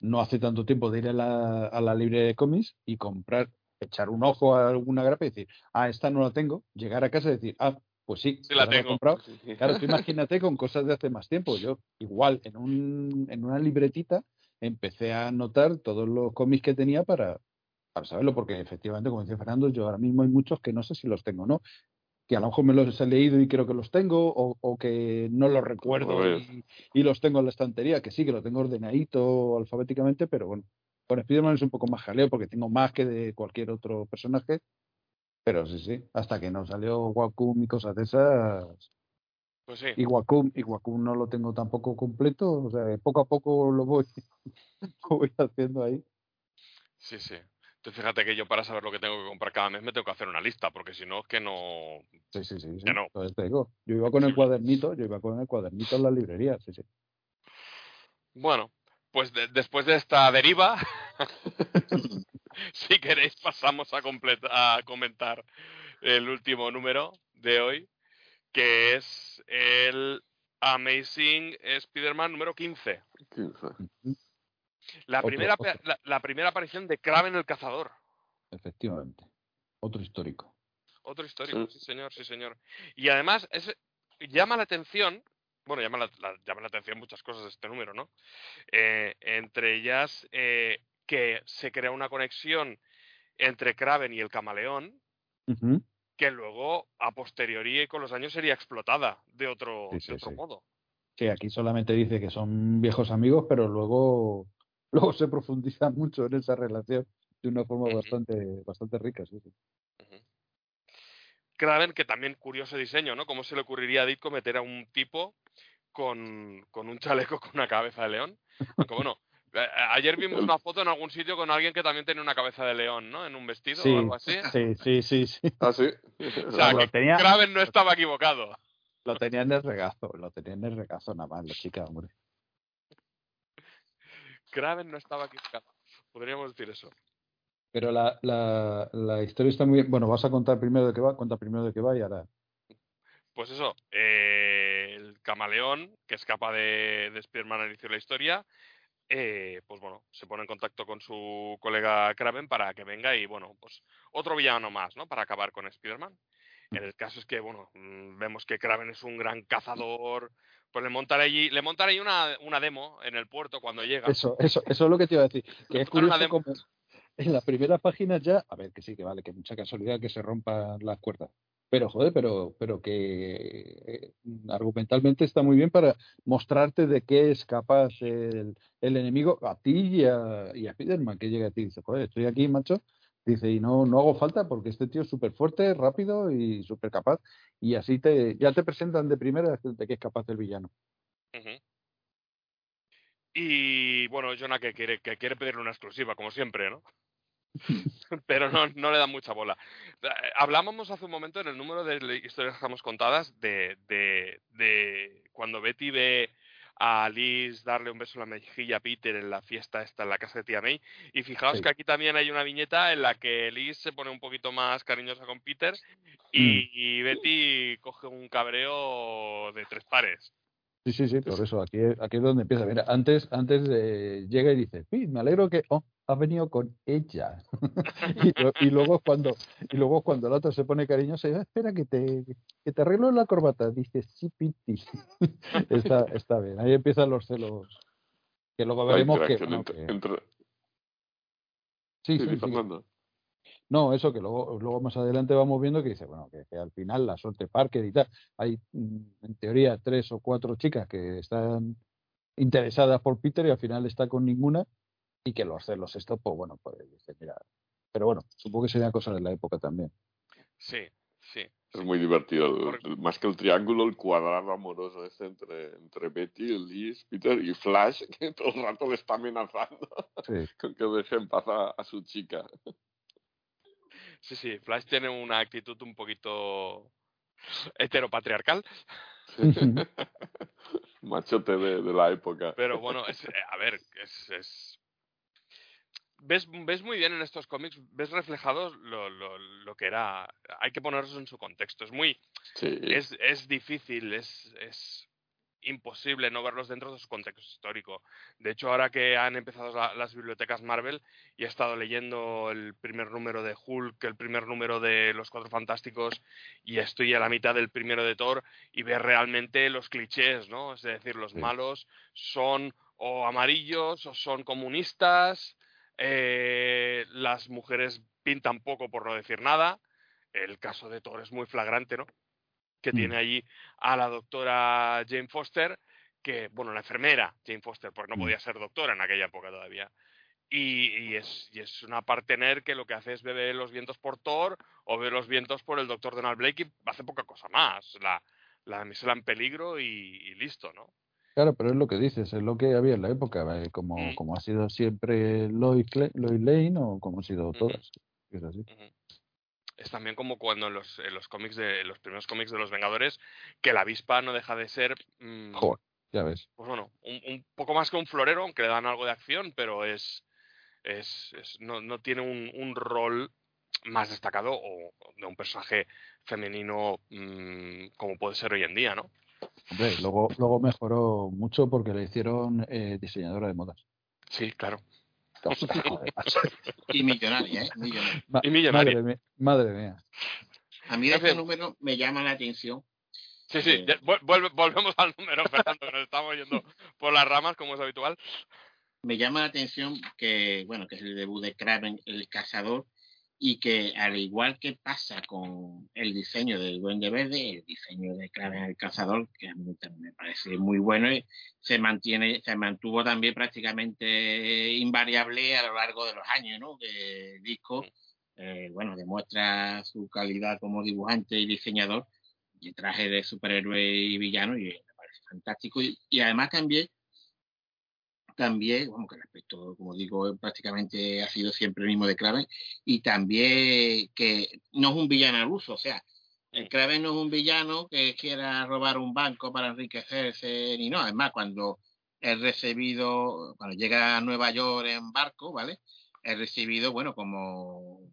no hace tanto tiempo de ir a la, a la librería de cómics y comprar, echar un ojo a alguna grapa y decir, ah, esta no la tengo, llegar a casa y decir, ah, pues sí, Sí la tengo. comprado. Claro, tú imagínate con cosas de hace más tiempo. Yo, igual, en, un, en una libretita, empecé a anotar todos los cómics que tenía para, para saberlo, porque efectivamente, como decía Fernando, yo ahora mismo hay muchos que no sé si los tengo o no. Que a lo mejor me los he leído y creo que los tengo, o, o que no los recuerdo y los tengo en la estantería, que sí, que lo tengo ordenadito alfabéticamente, pero bueno, con Spiderman es un poco más jaleo porque tengo más que de cualquier otro personaje. Pero sí, sí, hasta que no salió Wacom y cosas de esas, Pues sí. y Wacom, y Wacom no lo tengo tampoco completo, o sea, poco a poco lo voy, lo voy haciendo ahí. Sí, sí. Entonces fíjate que yo para saber lo que tengo que comprar cada mes me tengo que hacer una lista, porque si no es que no... Sí, sí, sí. sí. No. Entonces te digo, yo iba con el cuadernito, yo iba con el cuadernito en la librería, sí, sí. Bueno, pues de- después de esta deriva, si queréis pasamos a, completa- a comentar el último número de hoy, que es el Amazing Spider-Man número 15. 15. La Otro, primera, otro. la, la primera aparición de Kraven el Cazador. Efectivamente. Otro histórico. Otro histórico, Sí. sí señor, sí señor. Y además es, llama la atención, bueno, llama la, la- llama la atención muchas cosas de este número, ¿no? Eh, entre ellas eh, que se crea una conexión entre Kraven y el camaleón, que luego a posteriori y con los años sería explotada de otro, Sí, de sí, otro sí. modo. Que aquí solamente dice que son viejos amigos, pero luego, luego se profundiza mucho en esa relación de una forma bastante, bastante rica, sí, sí. Kraven, que también curioso diseño, ¿no? ¿Cómo se le ocurriría a Ditko meter a un tipo con, con un chaleco con una cabeza de león? Aunque bueno, ayer vimos una foto en algún sitio con alguien que también tenía una cabeza de león, ¿no? En un vestido Sí, o algo así. sí, sí, sí, sí. Ah, sí. O sea, Lo que tenía- Kraven no estaba equivocado. Lo tenía en el regazo, lo tenía en el regazo nada más, la chica, hombre. Kraven no estaba equivocado. Podríamos decir eso. Pero la, la, la historia está muy bien. Bueno, vas a contar primero de qué va, cuenta primero de qué va y ahora. Pues eso, eh, el camaleón que escapa de, de Spearman al inicio de la historia, eh, pues bueno, se pone en contacto con su colega Kraven para que venga y bueno, pues otro villano más, ¿no? Para acabar con Spider-Man. En el caso es que, bueno, mm, vemos que Kraven es un gran cazador, pues le montan allí, le montan ahí una, una demo en el puerto cuando llega. Eso, eso, eso es lo que te iba a decir. Que es curioso como en las primeras páginas ya, a ver, que sí, que vale, que mucha casualidad que se rompan las cuerdas. Pero, joder, pero, pero que eh, argumentalmente está muy bien para mostrarte de qué es capaz el, el enemigo a ti y a, y a Spiderman, que llega a ti y dice, joder, estoy aquí, macho. Dice, y no, no hago falta porque este tío es súper fuerte, rápido y súper capaz. Y así te, ya te presentan de primera de qué es capaz el villano. Y bueno, Jonah que quiere, que quiere pedirle una exclusiva, como siempre, ¿no? Pero no, no le da mucha bola. Eh, Hablábamos hace un momento en el número de historias que estamos contadas de, de, de cuando Betty ve a Liz darle un beso en la mejilla a Peter en la fiesta esta en la casa de tía May. Y fijaos Sí. que aquí también hay una viñeta en la que Liz se pone un poquito más cariñosa con Peter y, y Betty coge un cabreo de tres pares. Sí, sí, sí, por eso aquí, es- aquí es donde empieza. Mira, antes, antes de, llega y dice, "Sí, me alegro que oh, has venido con ella. y, lo- y luego cuando, y luego cuando el otro se pone cariñoso, dice, "Ah, espera que te, que te arreglo la corbata. Dice, sí, Piti. está, está bien. Ahí empiezan los celos. Que luego La veremos que, interacción no, entre, que- entre- sí, sí, sí, sí, sí. No, eso que luego, luego más adelante vamos viendo que dice, bueno, que, que al final la suerte Parker y tal. Hay, mm, en teoría, tres o cuatro chicas que están interesadas por Peter y al final está con ninguna y que los celos esto, pues bueno, pues dice, mira. Pero bueno, supongo que sería cosa de la época también. Sí, sí. Es muy divertido. el- Correcto. el- más que el triángulo, el cuadrado amoroso este entre, entre Betty, Liz, Peter y Flash, que todo el rato le está amenazando Sí. con que deje en paz a, a su chica. Sí, sí, Flash tiene una actitud un poquito heteropatriarcal, Machote de, de la época. pero bueno, es, eh, a ver, es, es... Ves, ves muy bien en estos cómics, ves reflejados lo, lo, lo que era, hay que ponerlos en su contexto, es muy, Sí. es, es difícil, es, es imposible no verlos dentro de su contexto histórico. De hecho, ahora que han empezado la- las bibliotecas Marvel y he estado leyendo el primer número de Hulk, el primer número de Los Cuatro Fantásticos y estoy a la mitad del primero de Thor y ves realmente los clichés, ¿no? Es decir, los malos son o amarillos o son comunistas, eh, las mujeres pintan poco por no decir nada. El caso de Thor es muy flagrante, ¿no? Que Mm. tiene allí a la doctora Jane Foster, que, bueno, la enfermera Jane Foster, porque no Mm. podía ser doctora en aquella época todavía. Y, y es, y es una partener que lo que hace es beber los vientos por Thor o ver los vientos por el doctor Donald Blake y hace poca cosa más. La, la damisela en peligro y, y listo, ¿no? Claro, pero es lo que dices, es lo que había en la época, eh, como, Mm. como ha sido siempre Lois, Lois Lane o como han sido todas. Es así. Ujú. Es también como cuando en los, en los cómics de en los primeros cómics de los Vengadores, que la avispa no deja de ser mm, Joder, ya ves. pues bueno, un, un poco más que un florero, aunque le dan algo de acción, pero es, es, es- no, no tiene un, un rol más destacado o de un personaje femenino mm, como puede ser hoy en día, ¿no? Hombre, luego, luego mejoró mucho porque le hicieron eh, diseñadora de modas. Sí, claro. Joder. Y millonaria, ¿eh? Millonaria. Ma- Y millonaria. Madre mía, madre mía. A mí este número me llama la atención. Sí, sí, vuelve- volvemos al número, Fernando, que nos estamos yendo por las ramas, como es habitual. Me llama la atención que, bueno, que es el debut de Kraven, el cazador, y que al igual que pasa con el diseño del Duende Verde, el diseño de Kraven el cazador, que a mí también me parece muy bueno, y se mantiene, se mantuvo también prácticamente invariable a lo largo de los años, ¿no? Que el disco, eh, bueno, demuestra su calidad como dibujante y diseñador, y traje de superhéroe y villano, y me parece fantástico. Y, y además también también, bueno, que el aspecto, como digo, prácticamente ha sido siempre el mismo de Kraven, y también que no es un villano al uso, o sea, el Kraven no es un villano que quiera robar un banco para enriquecerse, ni no, además, cuando es recibido, cuando llega a Nueva York en barco, ¿vale? Es recibido, bueno, como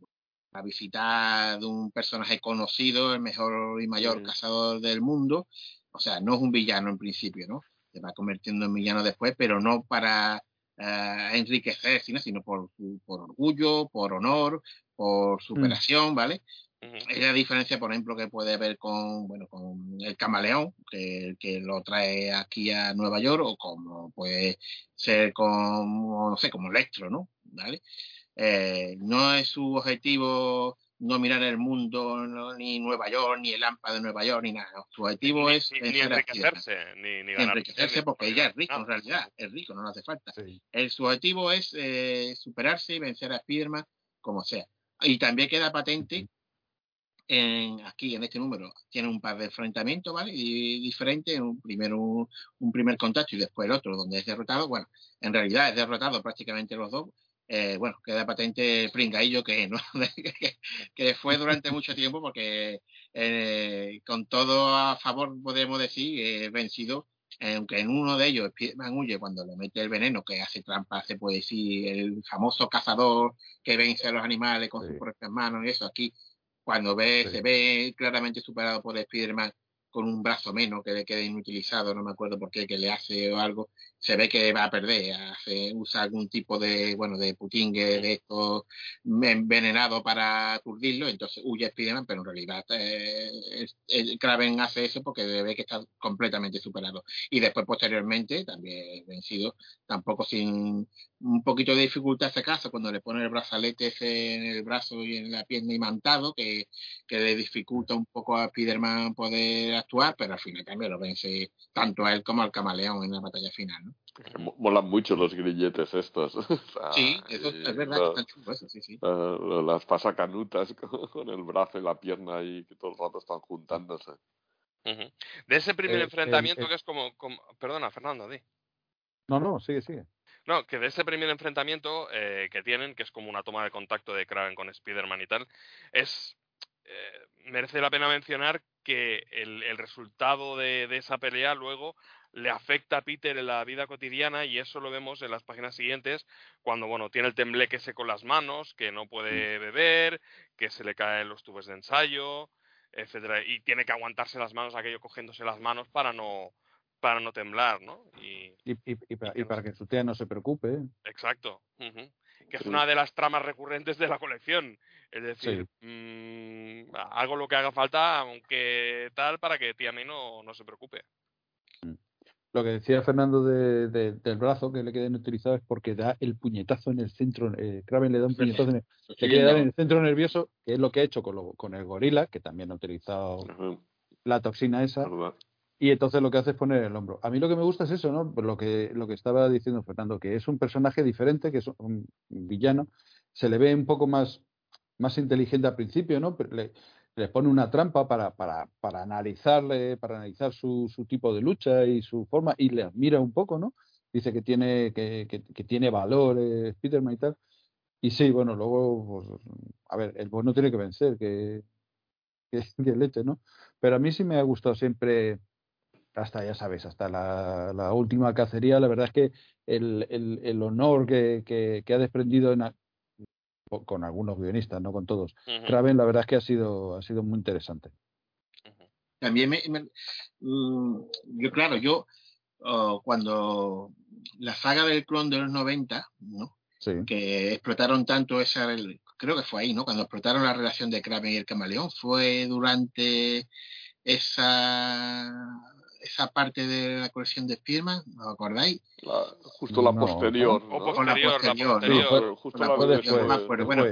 la visita de un personaje conocido, el mejor y mayor cazador del mundo. O sea, no es un villano en principio, ¿no? Se va convirtiendo en villano después, pero no para eh, enriquecer, sino, sino por, por orgullo, por honor, por superación, ¿vale? Es la diferencia, por ejemplo, que puede haber con, bueno, con el camaleón, que, que lo trae aquí a Nueva York, o como puede ser con, no sé, como Electro, ¿no? ¿Vale? Eh, no es su objetivo no mirar el mundo, no, ni Nueva York, ni el AMPA de Nueva York, ni nada. Su objetivo Ni, es ni- ni enriquecerse, ni, ni ganar enriquecerse dinero, porque ella es rico en realidad, es rico, no le hace falta. Sí. El, su objetivo es eh, superarse y vencer a Spiderman como sea. Y también queda patente en, aquí en este número. Tiene un par de enfrentamientos, ¿vale? Y diferentes, un primero un, un primer contacto y después el otro donde es derrotado. Bueno, en realidad es derrotado prácticamente los dos. Eh, bueno, queda patente el pringaillo que, ¿no? que, fue durante mucho tiempo porque eh, con todo a favor podemos decir eh, vencido aunque en uno de ellos Spiderman huye cuando le mete el veneno que hace trampa, se puede decir, el famoso cazador que vence a los animales con Sí. sus propias manos y eso aquí, cuando ve, Sí. se ve claramente superado por Spiderman con un brazo menos que le queda inutilizado, no me acuerdo por qué, que le hace o algo, se ve que va a perder, usa algún tipo de, bueno, de putingue de esto envenenado para aturdirlo, entonces huye Spiderman, pero en realidad eh, el Kraven hace eso porque ve que está completamente superado. Y después, posteriormente, también vencido, tampoco sin un poquito de dificultad ese caso, cuando le pone el brazalete ese en el brazo y en la pierna imantado, que, que le dificulta un poco a Spiderman poder actuar, pero al final también lo vence tanto a él como al camaleón en la batalla final, ¿no? Molan mucho los grilletes estos. O sea, Sí, eso y es verdad que están sí, sí. la- las pasacanutas con, con el brazo y la pierna ahí que todo el rato están juntándose. De ese primer Eh, enfrentamiento que es como, como- Perdona, Fernando, di. No, no, sigue, sigue. No, que de ese primer enfrentamiento eh, que tienen, que es como una toma de contacto de Kraven con Spider-Man y tal, es. eh, merece la pena mencionar que el, el resultado de, de esa pelea luego le afecta a Peter en la vida cotidiana y eso lo vemos en las páginas siguientes cuando bueno tiene el tembleque ese con las manos que no puede beber que se le caen los tubos de ensayo etcétera y tiene que aguantarse las manos aquello cogiéndose las manos para no para no temblar no y Y, y, y para, que y no para se- que su tía no se preocupe. Exacto. ujú. Que es Sí. una de las tramas recurrentes de la colección. Es decir, mm, hago lo que haga falta, aunque tal, para que tía May no, no se preocupe. Lo que decía Fernando de, de- del brazo que le queda inutilizado es porque da el puñetazo en el centro. Eh, Kraven le da un puñetazo en el, le en centro nervioso, que es lo que ha hecho con, lo- con el gorila, que también ha utilizado la toxina esa. Y entonces lo que hace es poner el hombro. A mí lo que me gusta es eso, ¿no? Lo que, lo que estaba diciendo Fernando, que es un personaje diferente, que es un villano. Se le ve un poco más, más inteligente al principio, ¿no? Le, le pone una trampa para, para, para analizarle, para analizar su, su tipo de lucha y su forma, y le admira un poco, ¿no? Dice que tiene, que, que, que tiene valor eh, Spiderman y tal. Y sí, bueno, luego, pues, a ver, el bueno tiene que vencer, que, que, que leche, ¿no? Pero a mí sí me ha gustado siempre hasta, ya sabes, hasta la, la última cacería, la verdad es que el, el, el honor que, que, que ha desprendido en a- con algunos guionistas, no con todos, Kraven, la verdad es que ha sido, ha sido muy interesante. También me, me- mm, yo, claro, yo oh, cuando la saga del clon de los 90, ¿no? Sí, que explotaron tanto esa, creo que fue ahí, ¿no? Cuando explotaron la relación de Kraven y el camaleón, fue durante esa esa parte de la colección de Spiderman, ¿os acordáis? La- justo la No, posterior. O ¿no? posterior, la posterior, ¿no? posterior. Sí, justo la la posterior, no me acuerdo. Bueno.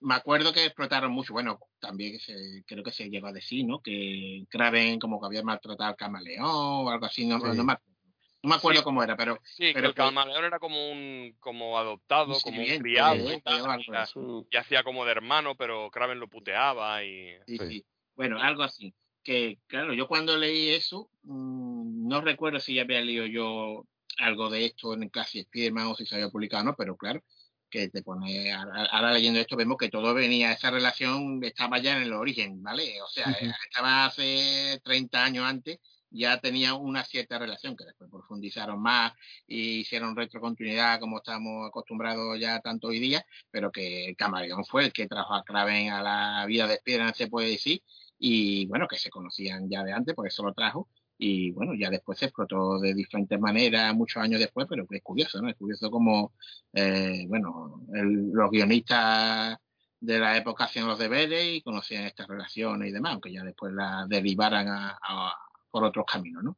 Me acuerdo que explotaron mucho, bueno, también se, creo que se llegó a decir, ¿no? Que Kraven como que había maltratado al camaleón o algo así, no, Sí. no, me, no me acuerdo Sí. cómo era, pero Sí, que pero el que- camaleón era como un como adoptado, como un criado eh, y y, y hacía como de hermano, pero Kraven lo puteaba y... Sí, Sí. sí. Bueno, algo así. Que, claro, yo cuando leí eso, mm, no recuerdo si ya había leído yo algo de esto en Clase Spiderman o si se había publicado o no, pero claro, que te pone, ahora, ahora leyendo esto vemos que todo venía, esa relación estaba ya en el origen, ¿vale? O sea, estaba hace 30 años antes ya tenía una cierta relación, que después profundizaron más y hicieron retrocontinuidad como estamos acostumbrados ya tanto hoy día, pero que Camaleón fue el que trajo a Kraven a la vida de Spider-Man, se puede decir, y bueno, que se conocían ya de antes, por eso lo trajo, y bueno, ya después se explotó de diferentes maneras muchos años después, pero es curioso, ¿no? Es curioso como, eh, bueno, el, los guionistas de la época hacían los deberes y conocían estas relaciones y demás, aunque ya después las derivaran a, a, por otros caminos, ¿no?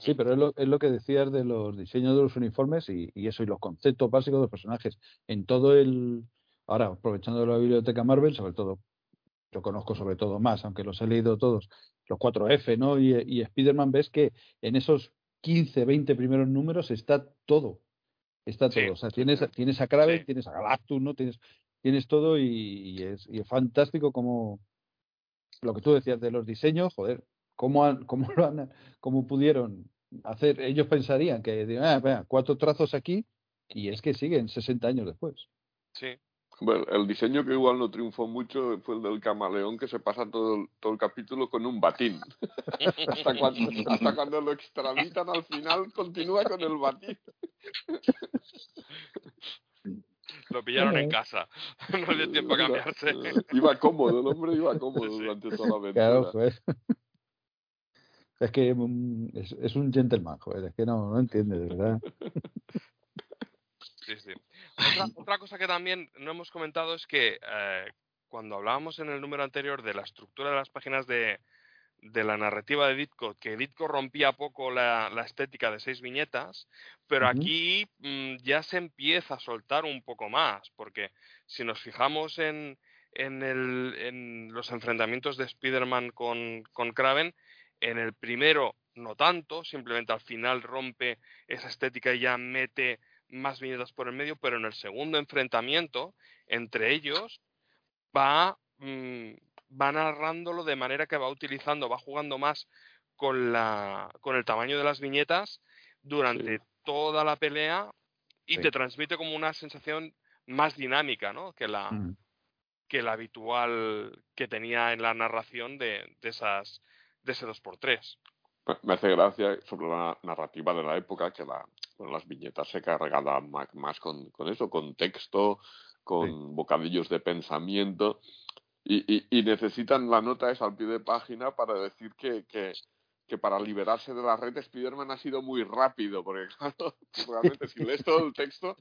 Sí, pero es lo, es lo que decías de los diseños de los uniformes y, y, eso, y los conceptos básicos de los personajes. En todo el. Ahora, aprovechando la biblioteca Marvel, sobre todo, yo conozco sobre todo más, aunque los he leído todos, los 4F, ¿no? Y, y Spider-Man, ves que en esos 15, 20 primeros números está todo. Está todo. Sí. O sea, tienes, tienes a Kraven, sí. tienes a Galactus, ¿no? Tienes, tienes todo y, y, es, y es fantástico como lo que tú decías de los diseños, joder, cómo, han, cómo, lo han, cómo pudieron hacer. Ellos pensarían que, ah, cuatro trazos aquí y es que siguen 60 años después. Sí. Bueno, el diseño que igual no triunfó mucho fue el del camaleón que se pasa todo el, todo el capítulo con un batín. hasta, cuando, hasta cuando lo extraditan al final continúa con el batín. Lo pillaron en casa. No dio tiempo a cambiarse. Iba cómodo, el hombre iba cómodo sí. durante toda la aventura. Claro, pues. Es que es, es, un gentleman, joder, es que no, no entiende, de verdad. Sí, sí. Otra, otra, cosa que también no hemos comentado es que eh, cuando hablábamos en el número anterior de la estructura de las páginas de, de la narrativa de Ditko, que Ditko rompía poco la, la, estética de seis viñetas, pero uh -huh. aquí mmm, ya se empieza a soltar un poco más, porque si nos fijamos en, en, el, en los enfrentamientos de Spider-Man con, con Kraven, en el primero no tanto, simplemente al final rompe esa estética y ya mete más viñetas por el medio, pero en el segundo enfrentamiento entre ellos va, mmm, va narrándolo de manera que va utilizando, va jugando más con, la, con el tamaño de las viñetas durante sí. toda la pelea y sí. te transmite como una sensación más dinámica ¿no? que, la, mm. que la habitual que tenía en la narración de, de esas de ese 2x3. Me hace gracia sobre la narrativa de la época que la, bueno, las viñetas se cargaban más, más con, con, eso, con texto, con sí. bocadillos de pensamiento y, y, y, necesitan la nota esa al pie de página para decir que, que, que para liberarse de la red Spider-Man ha sido muy rápido, porque claro, realmente si lees todo el texto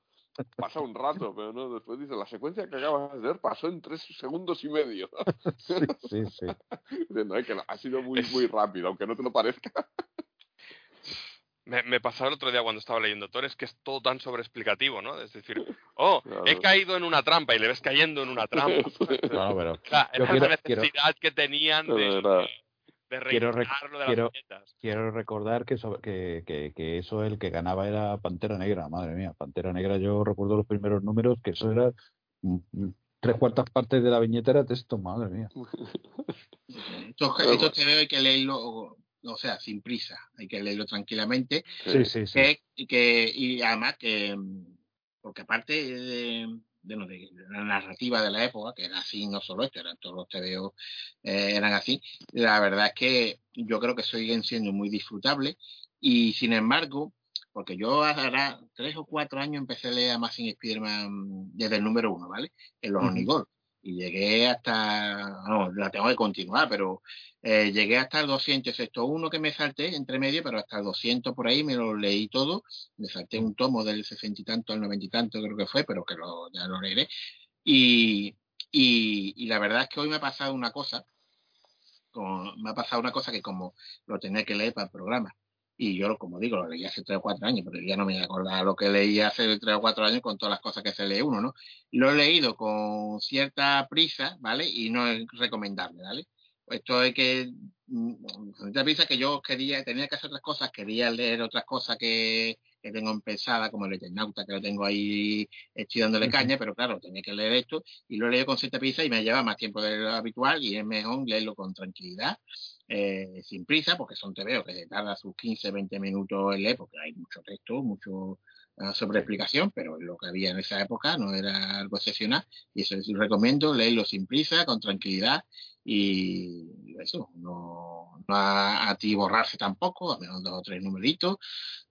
pasa un rato, pero no, después dice, la secuencia que acabas de ver pasó en tres segundos y medio. Sí, sí, sí. no, que ha sido muy, muy rápido, aunque no te lo parezca. Me, me pasaba el otro día cuando estaba leyendo Thor, es que es todo tan sobreexplicativo, ¿no? Es decir, oh, claro. he caído en una trampa y le ves cayendo en una trampa. no, pero... Esa quiero, necesidad quiero... que tenían de... de quiero, rec quiero, quiero, recordar que, eso, que, que, que, eso el que ganaba era Pantera Negra, madre mía. Pantera Negra, yo recuerdo los primeros números que eso era mm, mm, tres cuartas partes de la viñeta era texto, madre mía. Esto, esto te veo hay que leerlo, o sea, sin prisa, hay que leerlo tranquilamente. Sí, sí, sí. Que, que, y además que, porque aparte de de, de, la narrativa de la época, que era así, no solo este, eran todos los TVO eh, eran así, la verdad es que yo creo que siguen siendo muy disfrutables y sin embargo, porque yo hará tres o cuatro años empecé a leer Amazing Spider-Man desde el número uno, ¿vale? En los uh -huh. Onigol. Y llegué hasta, no, la tengo que continuar, pero eh, llegué hasta el 200, excepto uno que me salté entre medio, pero hasta el 200 por ahí me lo leí todo. Me salté un tomo del 60 y tanto al 90 y tanto, creo que fue, pero que lo, ya lo leeré. Y, y, la verdad es que hoy me ha pasado una cosa, me ha pasado una cosa que como lo tenía que leer para el programa, y yo, como digo, lo leí hace tres o cuatro años, pero ya no me acordaba lo que leí hace tres o cuatro años con todas las cosas que se lee uno, ¿no? Lo he leído con cierta prisa, ¿vale? Y no es recomendable, ¿vale? Esto es que, con cierta prisa que yo quería, tenía que hacer otras cosas, quería leer otras cosas que, que tengo empezada, como el Eternauta, que lo tengo ahí, estoy dándole caña, pero claro, tenía que leer esto, y lo leo con cierta prisa y me lleva más tiempo de lo habitual, y es mejor leerlo con tranquilidad, eh, sin prisa, porque son te veo que se tarda sus 15, 20 minutos en leer, porque hay mucho texto, mucho una sobreexplicación, pero lo que había en esa época no era algo excepcional. Y eso les recomiendo, leerlo sin prisa, con tranquilidad y eso, no, no a, ti borrarse tampoco, a menos dos o tres numeritos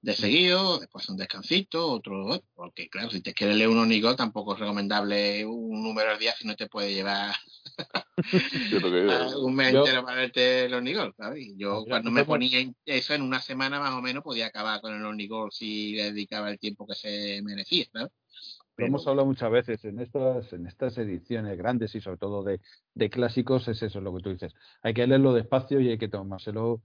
de seguido, después un descansito, otro, porque claro, si te quieres leer un Onigol tampoco es recomendable un número al día si no te puede llevar un mes entero para leerte el Onigol, ¿sabes? Y yo cuando me ponía eso en una semana más o menos podía acabar con el Onigol si le dedicaba el tiempo que se merecía, ¿sabes? Lo hemos hablado muchas veces en estas, en estas ediciones grandes y sobre todo de, de clásicos, es eso lo que tú dices. Hay que leerlo despacio y hay que tomárselo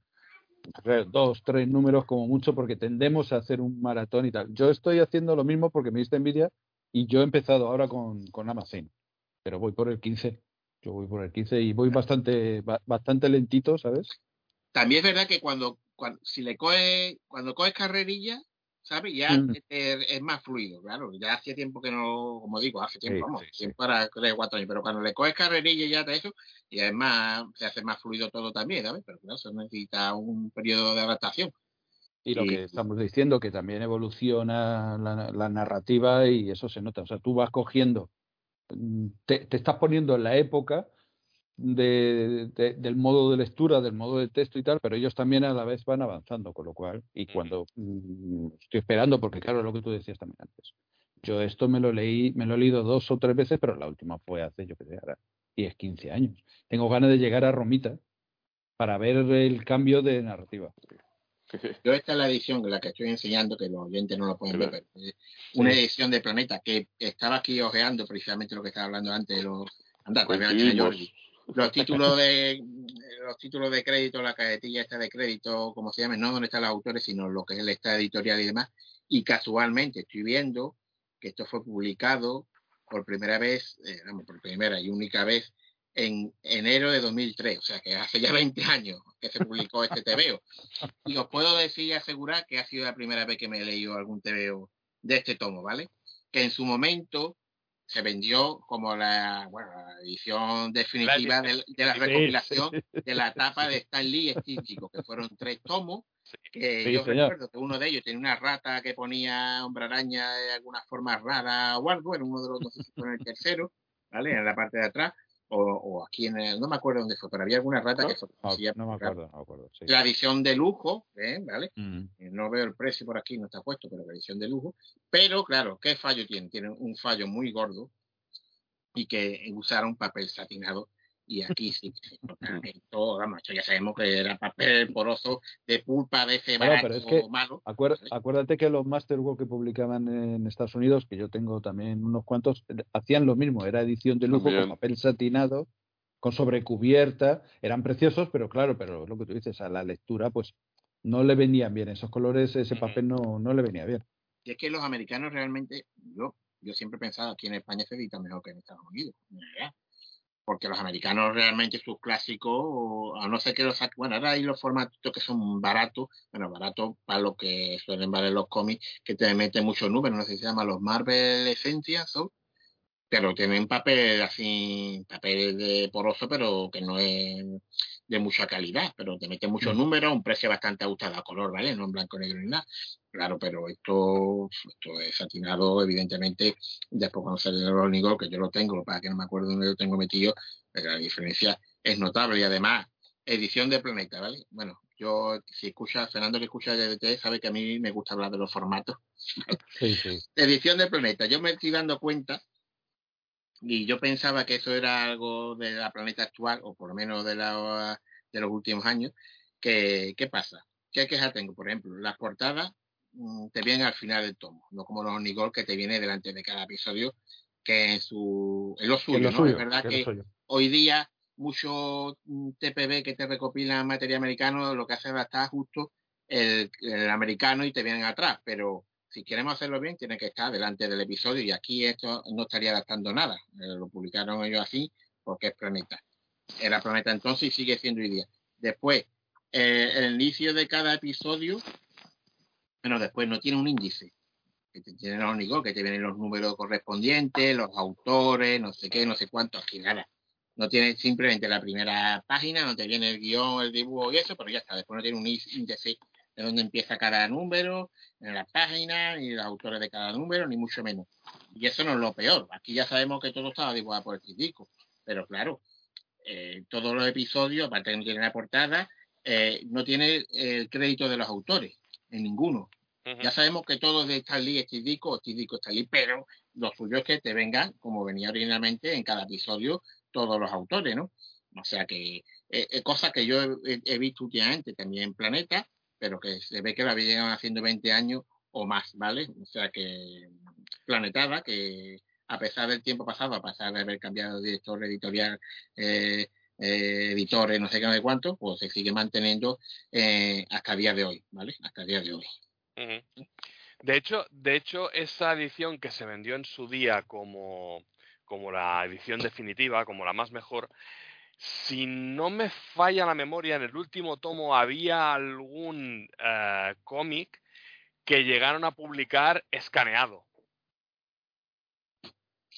dos, tres números como mucho porque tendemos a hacer un maratón y tal. Yo estoy haciendo lo mismo porque me diste envidia y yo he empezado ahora con, con Amazon, pero voy por el 15. Yo voy por el 15 y voy bastante, bastante lentito, ¿sabes? También es verdad que cuando, cuando si le coge, cuando coges carrerilla, ¿sabes? Ya mm. es, más fluido, claro. Ya hace tiempo que no, como digo, hace tiempo, vamos, tiempo para tres o cuatro años, pero cuando le coges carrerilla ya de eso, y es más, se hace más fluido todo también, ¿sabes? Pero claro, eso necesita un periodo de adaptación. Y lo que estamos diciendo, que también evoluciona la, narrativa y eso se nota. O sea, tú vas cogiendo, mm, te, te estás poniendo en la época de, del modo de lectura, del modo de texto y tal, pero ellos también a la vez van avanzando, con lo cual, y cuando mm, estoy esperando, porque claro, lo que tú decías también antes, yo esto me lo leí, me lo he leído dos o tres veces, pero la última fue hace, yo que sé, ahora 10, 15 años. Tengo ganas de llegar a Romita para ver el cambio de narrativa. Yo esta es la edición, la que estoy enseñando, que los oyentes no lo pueden ver, una edición de Planeta que estaba aquí ojeando precisamente lo que estaba hablando antes de los... Anda, pues, los títulos de los títulos de crédito, la cajetilla esta de crédito, como se llame, no donde están los autores, sino lo que es esta editorial y demás. Y casualmente estoy viendo que esto fue publicado por primera vez, eh, por primera y única vez, en enero de 2003, o sea que hace ya 20 años que se publicó este TVO. Y os puedo decir y asegurar que ha sido la primera vez que me he leído algún TVO de este tomo, ¿vale? Que en su momento se vendió como la, bueno, la edición definitiva de, la recopilación de la etapa de Stan Lee estístico, que fueron tres tomos, que yo recuerdo que uno de ellos tenía una rata que ponía hombre araña de alguna forma rara o algo, en uno de los dos, en el tercero, ¿vale? En la parte de atrás, o, o, aquí en el, no me acuerdo dónde fue, pero había alguna rata que fue, no, me acuerdo, no me acuerdo sí. la edición de lujo, ¿eh? ¿vale? Mm. Eh, no veo el precio por aquí, no está puesto, pero la edición de lujo. Pero claro, ¿qué fallo tiene? Tiene un fallo muy gordo y que usaron papel satinado y aquí sí, todo, vamos, ya sabemos que era papel poroso de pulpa de ese barato pero es que, malo. acuérdate que los Masterwork que publicaban en Estados Unidos, que yo tengo también unos cuantos, hacían lo mismo, era edición de lujo con papel satinado, con sobrecubierta, eran preciosos, pero claro, pero lo que tú dices, a la lectura, pues no le venían bien, esos colores, ese papel no, no le venía bien. Y es que los americanos realmente, yo, yo siempre he pensado aquí en España se edita mejor que en Estados Unidos, porque los americanos realmente sus clásicos, a no ser que los bueno, ahora hay los formatos que son baratos, bueno, baratos para lo que suelen valer los cómics, que te meten muchos números, no sé si se llama los Marvel Essentials, pero tienen papel así, papel de poroso, pero que no es de mucha calidad, pero te meten muchos mm. números, un precio bastante ajustado a color, ¿vale? No en blanco, negro ni nada. Claro, pero esto, esto es satinado, evidentemente, después cuando sale el Rolling que yo lo tengo, para que no me acuerdo dónde lo tengo metido, la diferencia es notable y además, edición de Planeta, ¿vale? Bueno, yo, si escucha, Fernando que escucha DDT, sabe que a mí me gusta hablar de los formatos. Sí, sí. Edición de Planeta, yo me estoy dando cuenta y yo pensaba que eso era algo de la planeta actual, o por lo menos de, la, de los últimos años. Que, ¿Qué pasa? ¿Qué quejas tengo? Por ejemplo, las portadas mm, te vienen al final del tomo, no como los Onigol que te viene delante de cada episodio, que en su en lo suyo, ¿no? es verdad que, hoy día muchos mm, TPB que te recopilan materia americano lo que hace es adaptar justo el, el americano y te vienen atrás, pero si queremos hacerlo bien, tiene que estar delante del episodio y aquí esto no estaría adaptando nada. Eh, lo publicaron ellos así porque es Planeta. Era Planeta entonces y sigue siendo hoy día. Después, eh, el inicio de cada episodio, bueno, después no tiene un índice. Que te que te vienen los números correspondientes, los autores, no sé qué, no sé cuánto, aquí nada. No tiene simplemente la primera página, no te viene el guion, el dibujo y eso, pero ya está. Después no tiene un índice de dónde empieza cada número, en las páginas, ni los autores de cada número, ni mucho menos. Y eso no es lo peor. Aquí ya sabemos que todo estaba dibujado por el crítico. Pero claro, eh, todos los episodios, aparte de que no tiene la portada, eh, no tiene el crédito de los autores, en ninguno. Ya sabemos que todo es de Stan Lee, Steve Ditko, Stan Lee, pero lo suyo es que te vengan, como venía originalmente en cada episodio, todos los autores, ¿no? O sea que eh, eh, cosa que yo he, he visto últimamente también en Planeta, pero que se ve que la llevan haciendo 20 años o más, ¿vale? O sea que Planetada, que a pesar del tiempo pasado, a pesar de haber cambiado de director editorial, eh, eh, editores, no sé qué, no sé cuánto, pues se sigue manteniendo eh, hasta el día de hoy, ¿vale? Hasta el día de hoy. De hecho, de hecho, esa edición que se vendió en su día como, como la edición definitiva, como la más mejor, si no me falla la memoria, en el último tomo había algún eh, cómic que llegaron a publicar escaneado,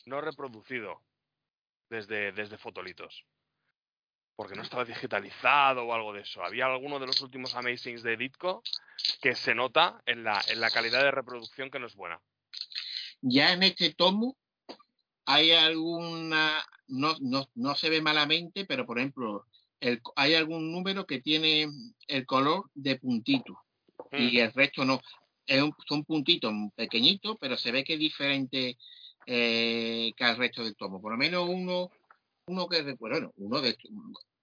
no reproducido desde, desde fotolitos. Porque no estaba digitalizado o algo de eso. Había alguno de los últimos Amazings de Ditko que se nota en la, en la calidad de reproducción que no es buena. Ya en este tomo hay alguna, no, no, no se ve malamente, pero por ejemplo, el, hay algún número que tiene el color de puntito y el resto no. Es un, son puntitos pequeñitos, pero se ve que es diferente eh, que al resto del tomo. Por lo menos uno, uno que recuerdo, bueno, uno de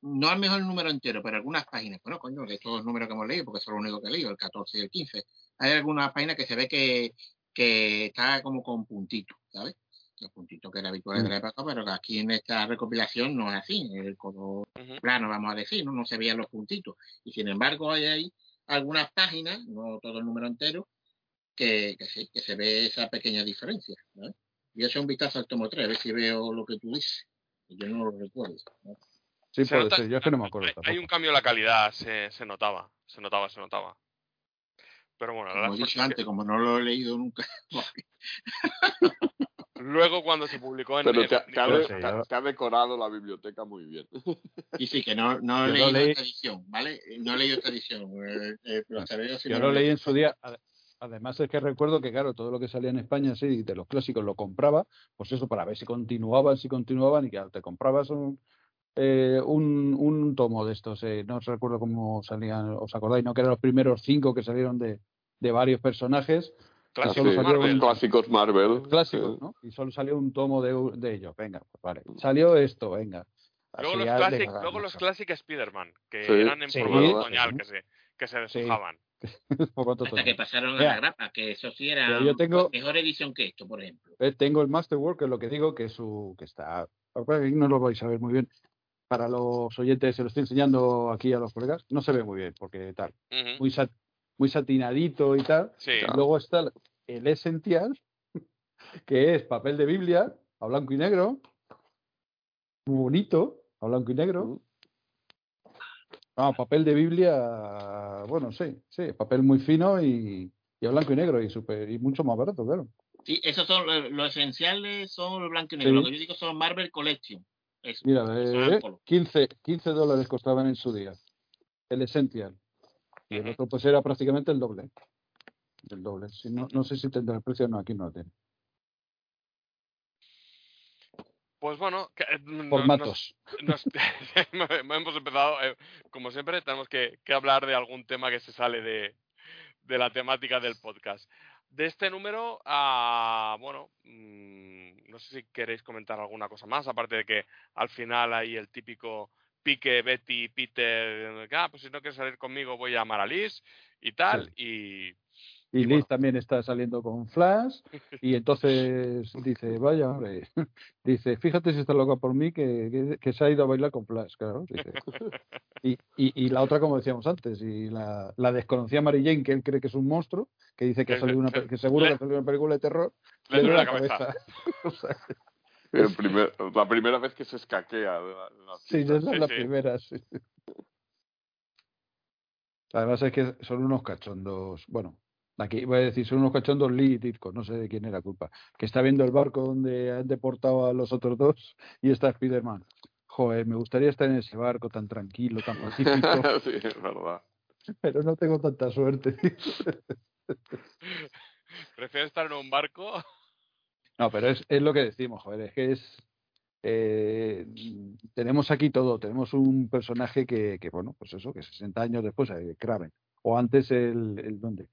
no al mejor el número entero, pero algunas páginas, bueno, coño, de todos los números que hemos leído, porque son los únicos que he leído, el 14 y el 15, hay algunas páginas que se ve que, que está como con puntitos, ¿sabes? Los puntitos que eran habituales de la época, pero que aquí en esta recopilación no es así, el color Ujú. plano, vamos a decir, ¿no? no se veían los puntitos. Y sin embargo, hay ahí algunas páginas, no todo el número entero, que, que sí, que se ve esa pequeña diferencia. Voy a echar un vistazo al tomo 3, a ver si veo lo que tú dices. Yo no lo recuerdo. ¿no? Sí, Se puede nota- ser. Yo es que no me acuerdo hay, un cambio en la calidad, se, se notaba, se notaba, se notaba. Pero bueno, la Como he verdad dicho es que antes, como no lo he leído nunca. luego cuando se publicó en... Pero en- te, ha- te ha, Yo de- sé, te ha- yo- te ha decorado la biblioteca muy bien. Y sí, que no, no he leído leí- esta edición, ¿vale? No he leído esta edición. eh, eh, pero si Yo no lo leí en su día. ade- Además es que recuerdo que, claro, todo lo que salía en España, sí, de los clásicos lo compraba, pues eso, para ver si continuaban, si continuaban, y que te comprabas un, eh, un, un tomo de estos, eh, no os recuerdo cómo salían, ¿os acordáis? ¿No? Que eran los primeros cinco que salieron de, de varios personajes Clásicos Sí, Marvel. un- Clásicos Marvel. clásicos. ¿no? Y solo salió un tomo de, de ellos, venga, pues vale. Salió esto, venga. Luego los, classic, luego los mucho. Classic Spider-Man, que Sí, eran en sí, formato sí. otoñal, que se, que se deshojaban. Hasta que pasaron a la grapa, que eso sí era pero yo tengo- mejor edición que esto, por ejemplo. Eh, Tengo el Masterwork, que es lo que digo, que su, que está, no lo vais a ver muy bien. Para los oyentes, se lo estoy enseñando aquí a los colegas, no se ve muy bien, porque tal, muy, sat- muy satinadito y tal. Sí, Luego está el, esencial, que es papel de Biblia, a blanco y negro, muy bonito, a blanco y negro. Ah, papel de Biblia, bueno, sí, sí, papel muy fino y, y a blanco y negro y, super, y mucho más barato, claro. Sí, esos son lo- los esenciales, son los blancos y negros. Sí. Lo que yo digo son Marvel Collection. Eso, Mira, son eh, Apollo. 15, 15 dólares costaban en su día. El Essential. Y el otro pues era prácticamente el doble. El doble. Si no, no sé si tendrá el precio, no, aquí no lo tiene. pues bueno, que, eh, nos- Formatos. nos- hemos empezado, eh, como siempre, tenemos que, que hablar de algún tema que se sale de, de la temática del podcast. De este número, ah, bueno, mm, no sé si queréis comentar alguna cosa más, aparte de que al final hay el típico pique Betty, Peter, ah, pues si no quieres salir conmigo voy a llamar a Liz y tal, y Y y Liz bueno. también está saliendo con Flash. Y entonces dice, vaya, hombre. Dice, fíjate si está loca por mí que, que, que se ha ido a bailar con Flash, claro. dice. Y, y, y la otra, como decíamos antes, y la, la desconocida Mary Jane, que él cree que es un monstruo, que dice que, ha salido una, que- seguro que ha salido una película de terror, le le duele la cabeza. El primer- la primera vez que se escaquea de la, la Sí, esa es Sí, la sí. primera, sí. Además es que son unos cachondos, bueno, aquí voy a decir, son unos cachondos Lee y Ditko, no sé de quién era culpa, que está viendo el barco donde han deportado a los otros dos y está Spiderman. Joder, me gustaría estar en ese barco tan tranquilo, tan pacífico. sí, es verdad. pero no tengo tanta suerte. ¿Prefieres estar en un barco? No, pero es, es lo que decimos, joder, es que es... eh, tenemos aquí todo, tenemos un personaje que, que, bueno, pues eso, que 60 años después, eh, Kraven, o antes el, el ¿dónde?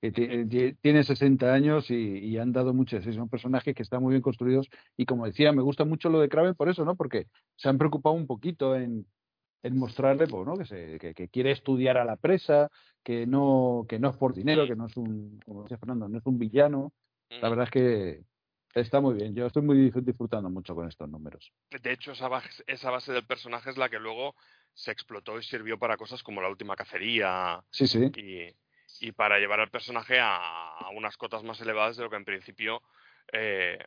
Que eh, ti- tiene 60 años y, y han dado muchos, sí, son personajes que están muy bien construidos y como decía, me gusta mucho lo de Kraven por eso, ¿no? Porque se han preocupado un poquito en, en mostrarle, pues, ¿no? Que, se, que, que quiere estudiar a la presa, que no, que no es por dinero, que no es un, como decía Fernando, no es un villano. La verdad es que está muy bien. Yo estoy muy disfr- disfrutando mucho con estos números. De hecho, esa base, esa base del personaje es la que luego se explotó y sirvió para cosas como la última cacería Sí, sí. y, y para llevar al personaje a, unas cotas más elevadas de lo que en principio eh,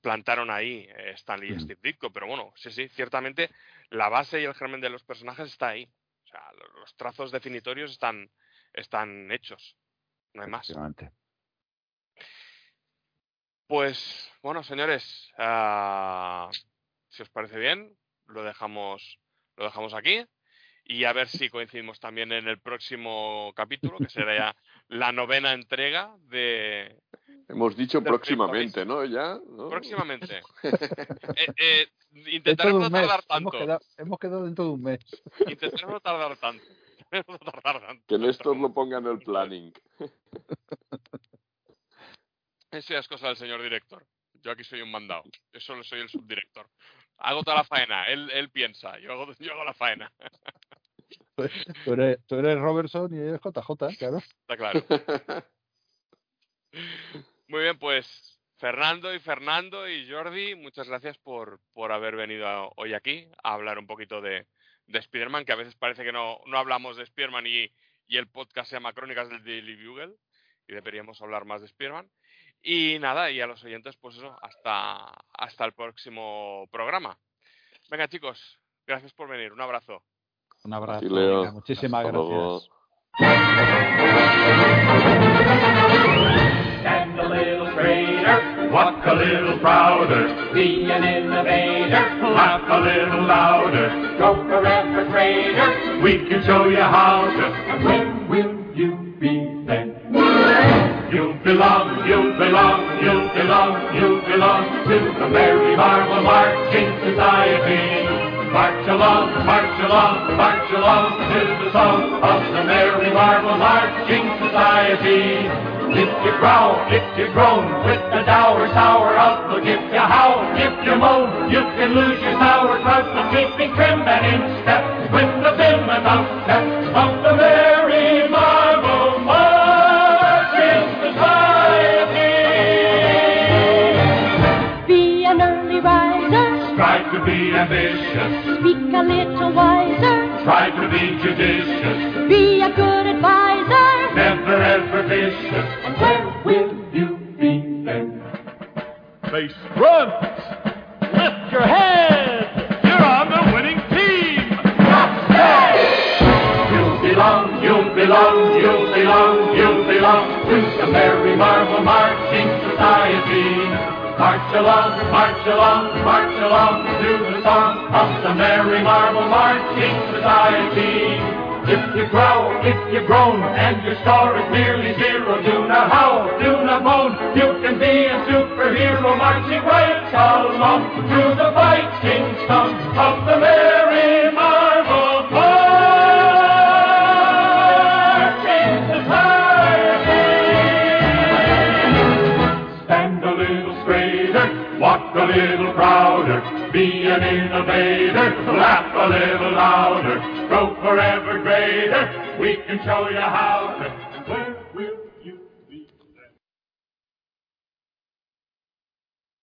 plantaron ahí eh, Stanley y. Steve Ditko. Pero bueno, sí, sí, ciertamente la base y el germen de los personajes está ahí. O sea, lo- los trazos definitorios están, están hechos. No hay más. Pues bueno, señores, ah, si os parece bien, lo dejamos, lo dejamos aquí y a ver si coincidimos también en el próximo capítulo, que será ya la novena entrega de Hemos dicho próximamente, ¿no? Ya. ¿no? próximamente. Eh, eh, de no mes. tardar Hemos tanto. quedado, hemos quedado dentro de un mes. Intentaré no tardar tanto. No tardar tanto. Que Néstor lo ponga en el planning. Eso ya es cosa del señor director. Yo aquí soy un mandado. Yo solo soy el subdirector. Hago toda la faena. Él, él piensa. Yo hago, yo hago la faena. Tú eres, tú eres Robertson y eres JJ, claro. Está claro. Muy bien, pues Fernando y Fernando y Jordi, muchas gracias por, por haber venido a- hoy aquí a hablar un poquito de, de Spider-Man, que a veces parece que no, no hablamos de Spider-Man y, y el podcast se llama Crónicas del Daily Bugle y deberíamos hablar más de Spider-Man. Y nada, y a los oyentes, pues eso, hasta, hasta el próximo programa. Venga chicos, gracias por venir, un abrazo. Un abrazo. Sí, Leo. venga, muchísimas Hasta luego. gracias. Stand a little straighter, walk a little prouder, be an innovator, laugh a little louder, go forever greater. We can show you how to, You belong, you belong, you belong, you belong to the Merry Marvel Marching Society. March along, march along, march along to the song of the Merry Marvel Marching Society. If you growl, if you groan, with the dour, sour outlook, if you howl, if you moan, you can lose your sauerkraut, but keeping trim and in step with the vim and outstep of the Merry ambitious, speak a little wiser, try to be judicious, be a good advisor, never ever vicious. And where will you be then? Face front. Lift your head. You're on the winning team. You belong, you belong, you belong, you belong to the Merry Marvel Marching Society. March along, march along, march along to the song of the Merry Marvel Marching Society. If you growl, if you groan, and your score is nearly zero, do not howl, do not moan. You can be a superhero marching right along to the fighting song of the Merry be an innovator, laugh a little louder, grow forever greater. We can show you how to